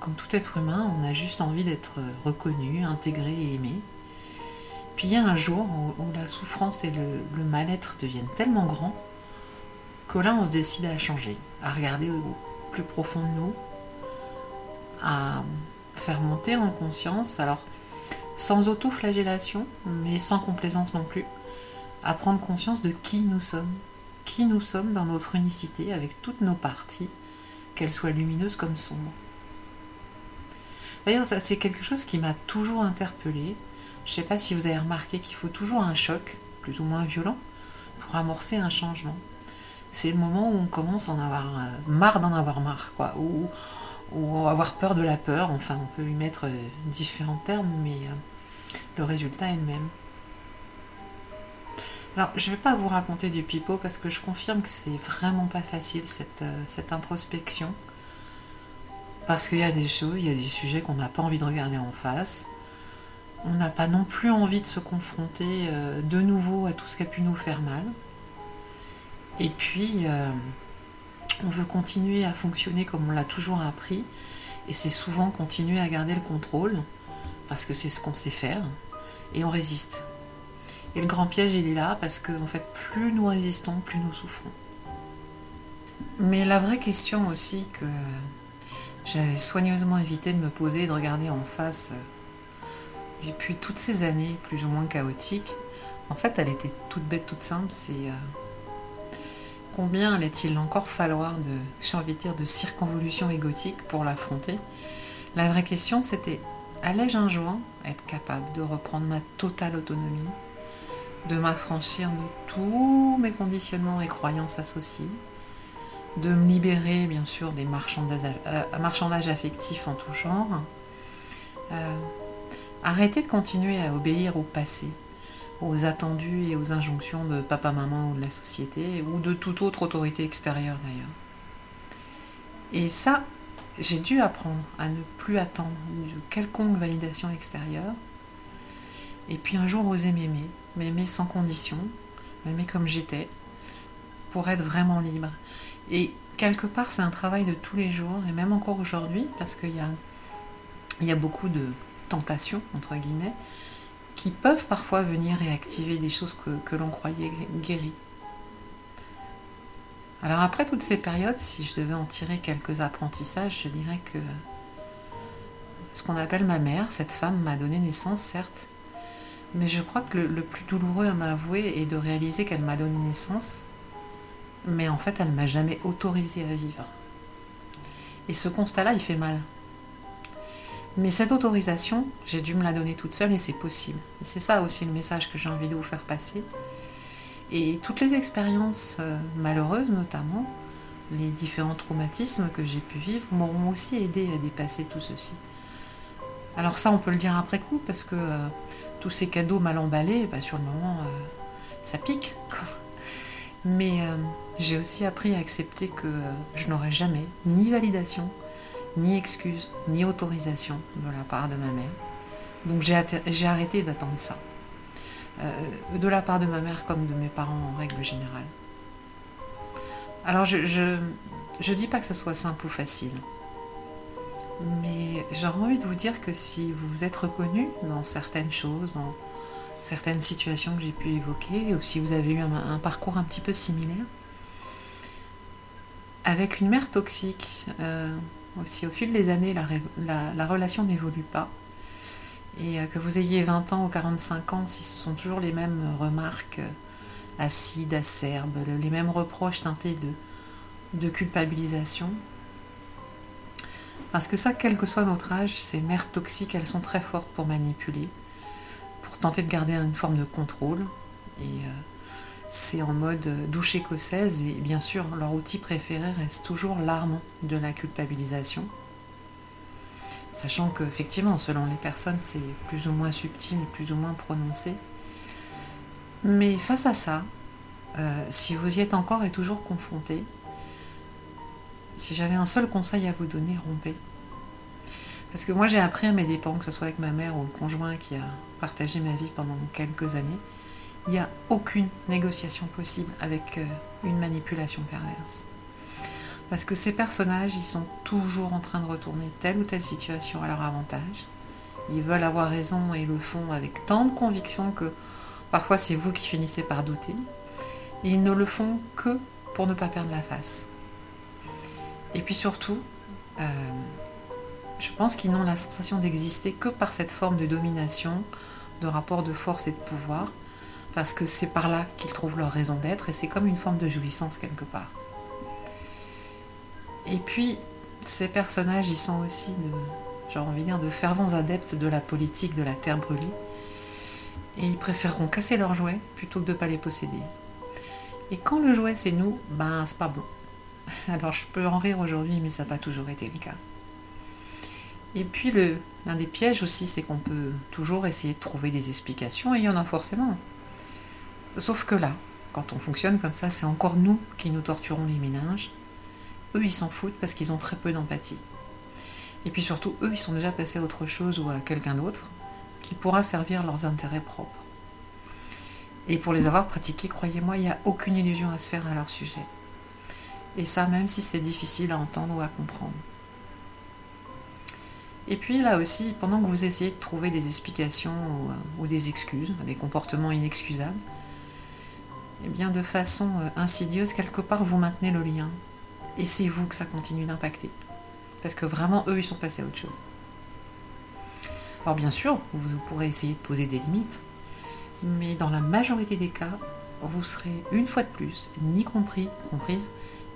comme tout être humain, on a juste envie d'être reconnu, intégré et aimé. Puis il y a un jour où, la souffrance et le, mal-être deviennent tellement grands là on se décide à changer, à regarder au plus profond de nous, à faire monter en conscience, alors sans auto-flagellation, mais sans complaisance non plus, à prendre conscience de qui nous sommes, qui nous sommes dans notre unicité avec toutes nos parties, qu'elles soient lumineuses comme sombres. D'ailleurs, ça c'est quelque chose qui m'a toujours interpellée je ne sais pas si vous avez remarqué qu'il faut toujours un choc, plus ou moins violent, pour amorcer un changement. C'est le moment où on commence à en avoir euh, marre d'en avoir marre, quoi. Où ou avoir peur de la peur. Enfin, on peut lui mettre différents termes, mais le résultat est le même. Alors, je ne vais pas vous raconter du pipeau parce que je confirme que c'est vraiment pas facile cette introspection. Parce qu'il y a des choses, il y a des sujets qu'on n'a pas envie de regarder en face. On n'a pas non plus envie de se confronter de nouveau à tout ce qui a pu nous faire mal. Et puis, euh, on veut continuer à fonctionner comme on l'a toujours appris. Et c'est souvent continuer à garder le contrôle, parce que c'est ce qu'on sait faire. Et on résiste. Et le grand piège, il est là, parce que en fait, plus nous résistons, plus nous souffrons. Mais la vraie question aussi que j'avais soigneusement évité de me poser et de regarder en face euh, depuis toutes ces années, plus ou moins chaotiques, en fait, elle était toute bête, toute simple, c'est... Euh, Combien allait-il encore falloir de, j'ai envie de dire, de circonvolution égotique pour l'affronter? La vraie question, c'était allais-je un jour être capable de reprendre ma totale autonomie, de m'affranchir de tous mes conditionnements et croyances associés, de me libérer, bien sûr, des marchandages, euh, affectifs en tout genre, euh, arrêter de continuer à obéir au passé, aux attendus et aux injonctions de papa-maman ou de la société, ou de toute autre autorité extérieure d'ailleurs. Et ça, j'ai dû apprendre à ne plus attendre de quelconque validation extérieure, et puis un jour oser m'aimer, m'aimer sans condition, m'aimer comme j'étais, pour être vraiment libre. Et quelque part, c'est un travail de tous les jours, et même encore aujourd'hui, parce qu'il y a, y a beaucoup de tentations, entre guillemets, qui peuvent parfois venir réactiver des choses que, l'on croyait guéries. Alors après toutes ces périodes, si je devais en tirer quelques apprentissages, je dirais que ce qu'on appelle ma mère, cette femme m'a donné naissance, certes, mais je crois que le, le plus douloureux à m'avouer est de réaliser qu'elle m'a donné naissance, mais en fait elle ne m'a jamais autorisé à vivre. Et ce constat-là, il fait mal. Mais cette autorisation, j'ai dû me la donner toute seule et c'est possible. C'est ça aussi le message que j'ai envie de vous faire passer. Et toutes les expériences euh, malheureuses notamment, les différents traumatismes que j'ai pu vivre m'auront aussi aidé à dépasser tout ceci. Alors ça, on peut le dire après coup, parce que euh, tous ces cadeaux mal emballés, bah, sur le moment, euh, ça pique. Mais j'ai aussi appris à accepter que je n'aurai jamais ni validation, ni excuse, ni autorisation de la part de ma mère. Donc j'ai arrêté d'attendre ça. Euh, de la part de ma mère comme de mes parents en règle générale. Alors je, je, dis pas que ce soit simple ou facile. Mais j'aurais envie de vous dire que si vous vous êtes reconnu dans certaines choses, dans certaines situations que j'ai pu évoquer, ou si vous avez eu un, parcours un petit peu similaire, avec une mère toxique, euh, au fil des années, la, relation n'évolue pas. Et euh, que vous ayez 20 ans ou 45 ans, si ce sont toujours les mêmes remarques euh, acides, acerbes, les mêmes reproches teintés de, culpabilisation. Parce que ça, quel que soit notre âge, ces mères toxiques, elles sont très fortes pour manipuler, pour tenter de garder une forme de contrôle. Euh, c'est en mode douche écossaise et bien sûr leur outil préféré reste toujours l'arme de la culpabilisation. Sachant que effectivement selon les personnes c'est plus ou moins subtil plus ou moins prononcé. Mais face à ça, euh, si vous y êtes encore et toujours confronté, si j'avais un seul conseil à vous donner, rompez. Parce que moi j'ai appris à mes dépens, que ce soit avec ma mère ou le conjoint qui a partagé ma vie pendant quelques années, il n'y a aucune négociation possible avec euh, une manipulation perverse. Parce que ces personnages, ils sont toujours en train de retourner telle ou telle situation à leur avantage. Ils veulent avoir raison et le font avec tant de conviction que parfois c'est vous qui finissez par douter. ils ne le font que pour ne pas perdre la face. Et puis surtout, euh, je pense qu'ils n'ont la sensation d'exister que par cette forme de domination, de rapport de force et de pouvoir, parce que c'est par là qu'ils trouvent leur raison d'être et c'est comme une forme de jouissance quelque part. Et puis, ces personnages, ils sont aussi, j'ai envie de dire, de fervents adeptes de la politique de la terre brûlée. Et ils préféreront casser leurs jouets plutôt que de ne pas les posséder. Et quand le jouet c'est nous, ben c'est pas bon. Alors je peux en rire aujourd'hui, mais ça n'a pas toujours été le cas. Et puis l'un des pièges aussi, c'est qu'on peut toujours essayer de trouver des explications, et il y en a forcément. Sauf que là, quand on fonctionne comme ça, c'est encore nous qui nous torturons les méninges. Eux, ils s'en foutent parce qu'ils ont très peu d'empathie. Et puis surtout, eux, ils sont déjà passés à autre chose ou à quelqu'un d'autre qui pourra servir leurs intérêts propres. Et pour les avoir pratiqués, croyez-moi, il n'y a aucune illusion à se faire à leur sujet. Et ça, même si c'est difficile à entendre ou à comprendre. Et puis là aussi, pendant que vous essayez de trouver des explications ou, des excuses, des comportements inexcusables, eh bien de façon euh, insidieuse, quelque part, vous maintenez le lien. Et c'est vous que ça continue d'impacter. Parce que vraiment, eux, ils sont passés à autre chose. Alors bien sûr, vous pourrez essayer de poser des limites, mais dans la majorité des cas, vous serez une fois de plus ni compris, comprise,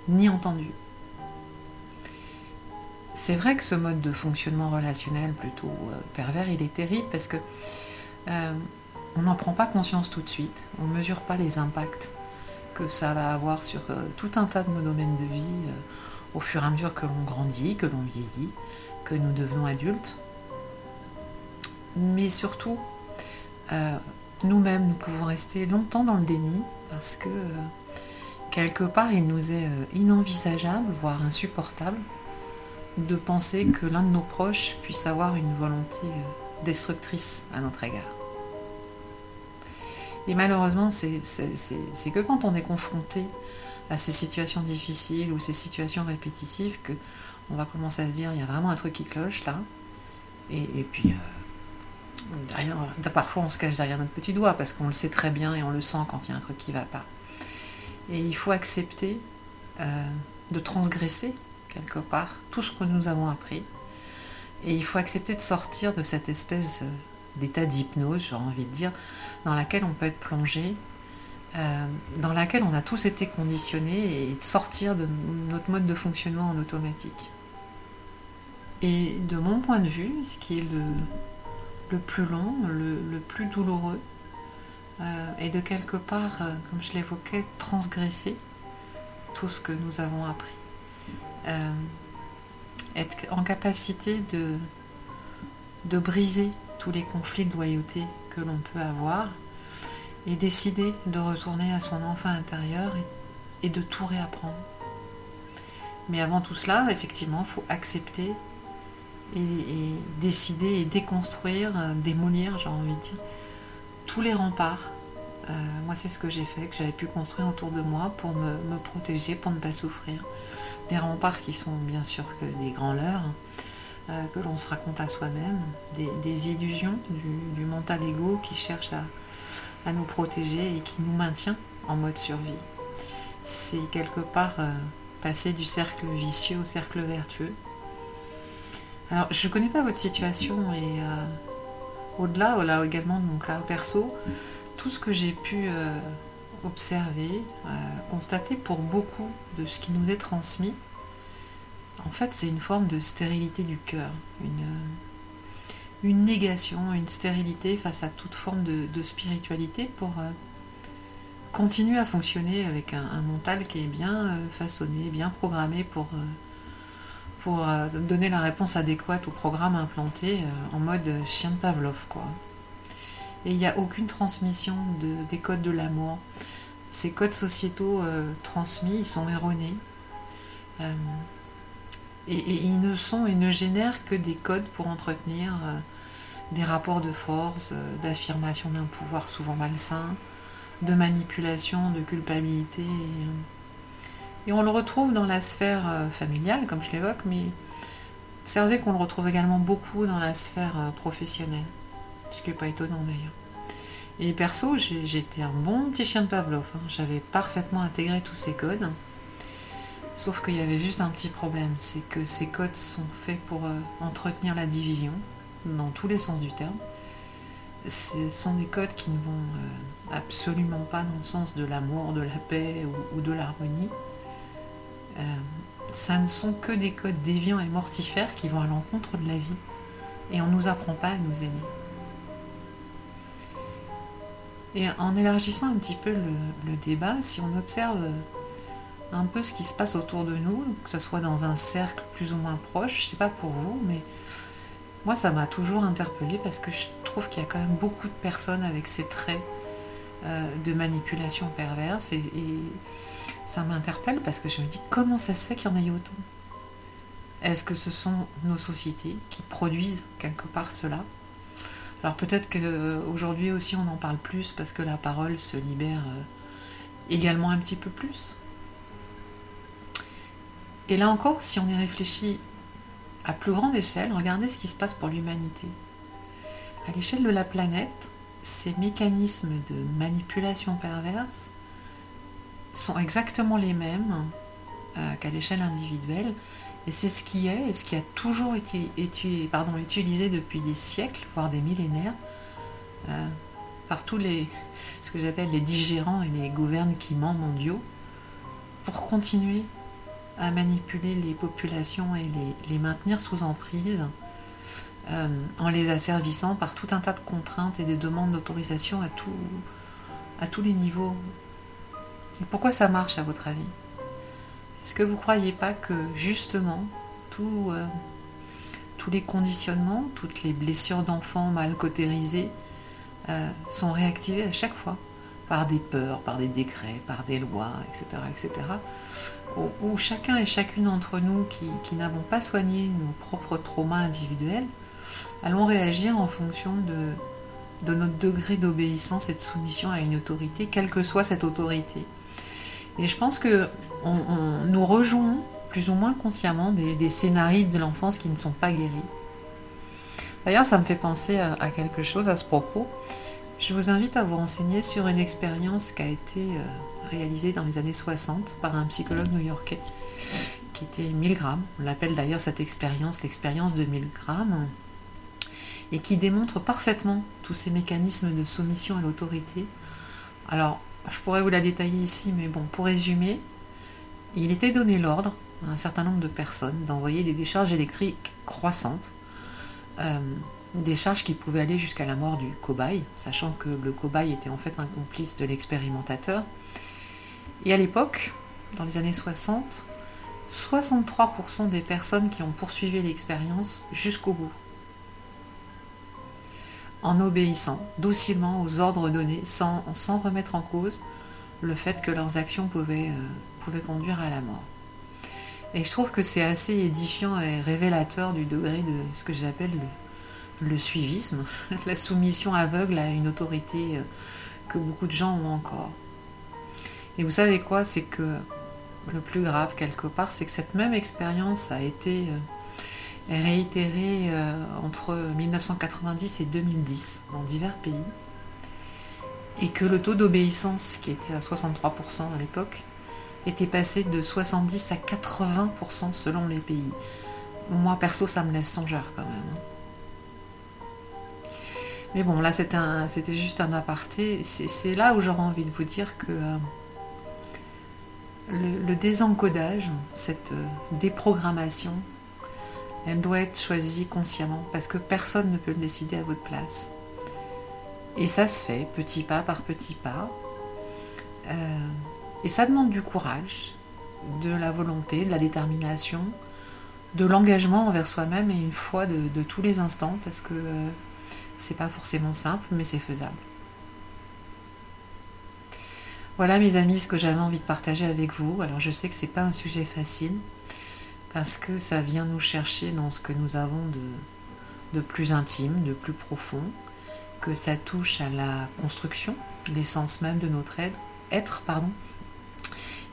ni entendu. C'est vrai que ce mode de fonctionnement relationnel plutôt euh, pervers, il est terrible parce que euh, on n'en prend pas conscience tout de suite, on ne mesure pas les impacts que ça va avoir sur euh, tout un tas de nos domaines de vie au fur et à mesure que l'on grandit, que l'on vieillit, que nous devenons adultes. Mais surtout, nous-mêmes, nous pouvons rester longtemps dans le déni parce que quelque part, il nous est inenvisageable, voire insupportable, de penser que l'un de nos proches puisse avoir une volonté euh, destructrice à notre égard. Et malheureusement, c'est que quand on est confronté à ces situations difficiles ou ces situations répétitives que on va commencer à se dire il y a vraiment un truc qui cloche là. Et, puis euh, derrière, parfois on se cache derrière notre petit doigt parce qu'on le sait très bien et on le sent quand il y a un truc qui ne va pas. Et il faut accepter euh, de transgresser quelque part, tout ce que nous avons appris. Et il faut accepter de sortir de cette espèce euh, d'état d'hypnose, j'ai envie de dire, dans laquelle on peut être plongé, euh, dans laquelle on a tous été conditionnés, et de sortir de notre mode de fonctionnement en automatique. Et de mon point de vue, ce qui est le, plus long, le, plus douloureux, euh, est de quelque part, comme je l'évoquais, transgresser tout ce que nous avons appris. Euh, être en capacité de briser tous les conflits de loyauté que l'on peut avoir et décider de retourner à son enfant intérieur et, de tout réapprendre. Mais avant tout cela, effectivement, il faut accepter et, décider et déconstruire, euh, démolir, j'ai envie de dire, tous les remparts. Euh, moi, c'est ce que j'ai fait, que j'avais pu construire autour de moi pour me, me protéger, pour ne pas souffrir des remparts qui sont bien sûr que des grands leurres, euh, que l'on se raconte à soi-même, des, illusions du, mental ego qui cherche à, nous protéger et qui nous maintient en mode survie. C'est quelque part euh, passer du cercle vicieux au cercle vertueux. Alors, je ne connais pas votre situation et euh, au-delà, au-delà également de mon cas perso, tout ce que j'ai pu observer, constater pour beaucoup de ce qui nous est transmis, en fait, c'est une forme de stérilité du cœur, une, une, négation, une stérilité face à toute forme de, spiritualité pour euh, continuer à fonctionner avec un, mental qui est bien euh, façonné, bien programmé pour, pour donner la réponse adéquate au programme implanté en mode chien de Pavlov, quoi et il n'y a aucune transmission de, des codes de l'amour. Ces codes sociétaux euh, transmis, ils sont erronés. Euh, et, ils ne sont et ne génèrent que des codes pour entretenir euh, des rapports de force, d'affirmation d'un pouvoir souvent malsain, de manipulation, de culpabilité. Et, on le retrouve dans la sphère familiale, comme je l'évoque, mais observez qu'on le retrouve également beaucoup dans la sphère professionnelle ce qui n'est pas étonnant d'ailleurs. Et perso, j'étais un bon petit chien de Pavlov. Hein. J'avais parfaitement intégré tous ces codes. Sauf qu'il y avait juste un petit problème, c'est que ces codes sont faits pour euh, entretenir la division, dans tous les sens du terme. Ce sont des codes qui ne vont euh, absolument pas dans le sens de l'amour, de la paix ou, de l'harmonie. Euh, ça ne sont que des codes déviants et mortifères qui vont à l'encontre de la vie. Et on ne nous apprend pas à nous aimer. Et en élargissant un petit peu le, débat, si on observe un peu ce qui se passe autour de nous, que ce soit dans un cercle plus ou moins proche, je sais pas pour vous, mais moi, ça m'a toujours interpellée parce que je trouve qu'il y a quand même beaucoup de personnes avec ces traits euh, de manipulation perverse et, ça m'interpelle parce que je me dis comment ça se fait qu'il y en ait autant? Est-ce que ce sont nos sociétés qui produisent quelque part cela? Alors peut-être qu'aujourd'hui aussi on en parle plus parce que la parole se libère euh, également un petit peu plus. Et là encore, si on y réfléchit à plus grande échelle, regardez ce qui se passe pour l'humanité. À l'échelle de la planète, ces mécanismes de manipulation perverse sont exactement les mêmes euh, qu'à l'échelle individuelle. Et c'est ce qui est et ce qui a toujours été, pardon, utilisé depuis des siècles, voire des millénaires, euh, par tous les, ce que j'appelle les digérants et les gouvernements mondiaux, pour continuer à manipuler les populations et les, maintenir sous emprise euh, en les asservissant par tout un tas de contraintes et des demandes d'autorisation à, tout, à tous les niveaux. Pourquoi ça marche à votre avis? Est-ce que vous ne croyez pas que justement euh, tous les conditionnements, toutes les blessures d'enfants mal cautérisées euh, sont réactivées à chaque fois? Par des peurs, par des décrets, par des lois, etc., etc., où, chacun et chacune d'entre nous qui, n'avons pas soigné nos propres traumas individuels, allons réagir en fonction de, notre degré d'obéissance et de soumission à une autorité, quelle que soit cette autorité. Et je pense que nous rejoignons plus ou moins consciemment des, scénarios de l'enfance qui ne sont pas guéris. D'ailleurs, ça me fait penser à, quelque chose à ce propos. Je vous invite à vous renseigner sur une expérience qui a été euh, réalisé dans les années 60 par un psychologue new-yorkais qui était Milgram. On l'appelle d'ailleurs cette expérience l'expérience de Milgram et qui démontre parfaitement tous ces mécanismes de soumission à l'autorité. Alors, je pourrais vous la détailler ici, mais bon, pour résumer, il était donné l'ordre à un certain nombre de personnes d'envoyer des décharges électriques croissantes, euh, des charges qui pouvaient aller jusqu'à la mort du cobaye, sachant que le cobaye était en fait un complice de l'expérimentateur, et à l'époque, dans les années 60, 63% des personnes qui ont poursuivi l'expérience jusqu'au bout, en obéissant docilement aux ordres donnés, sans, remettre en cause le fait que leurs actions pouvaient, euh, pouvaient conduire à la mort. Et je trouve que c'est assez édifiant et révélateur du degré de ce que j'appelle le, le, suivisme, la soumission aveugle à une autorité euh, que beaucoup de gens ont encore. Et vous savez quoi C'est que le plus grave quelque part, c'est que cette même expérience a été euh, réitérée euh, entre 1990 et 2010 dans divers pays. Et que le taux d'obéissance, qui était à 63% à l'époque, était passé de 70 à 80% selon les pays. Moi, perso, ça me laisse songeur quand même. Mais bon, là, c'était juste un aparté. C'est là où j'aurais envie de vous dire que euh, le, désencodage, cette euh, déprogrammation, elle doit être choisie consciemment parce que personne ne peut le décider à votre place. Et ça se fait petit pas par petit pas. Euh, et ça demande du courage, de la volonté, de la détermination, de l'engagement envers soi-même et une foi de, tous les instants parce que c'est pas forcément simple, mais c'est faisable. Voilà mes amis ce que j'avais envie de partager avec vous. Alors je sais que ce n'est pas un sujet facile parce que ça vient nous chercher dans ce que nous avons de, plus intime, de plus profond, que ça touche à la construction, l'essence même de notre être, être pardon,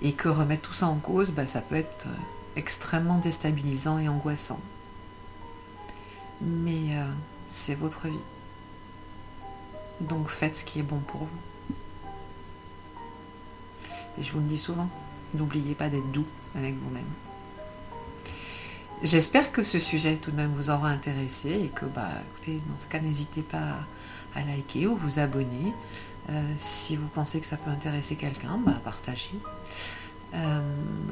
et que remettre tout ça en cause, bah, ça peut être euh, extrêmement déstabilisant et angoissant. Mais euh, c'est votre vie. Donc faites ce qui est bon pour vous. Et je vous le dis souvent, n'oubliez pas d'être doux avec vous-même. J'espère que ce sujet tout de même vous aura intéressé et que, bah, écoutez, dans ce cas, n'hésitez pas à liker ou vous abonner. Euh, si vous pensez que ça peut intéresser quelqu'un, bah, partagez. Euh,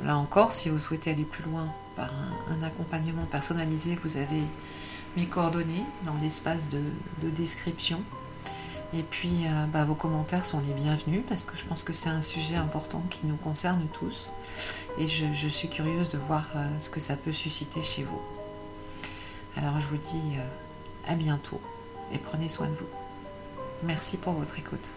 là encore, si vous souhaitez aller plus loin par un, accompagnement personnalisé, vous avez mes coordonnées dans l'espace de description. Et puis, euh, bah, vos commentaires sont les bienvenus parce que je pense que c'est un sujet important qui nous concerne tous. Et je, suis curieuse de voir euh, ce que ça peut susciter chez vous. Alors, je vous dis euh, à bientôt et prenez soin de vous. Merci pour votre écoute.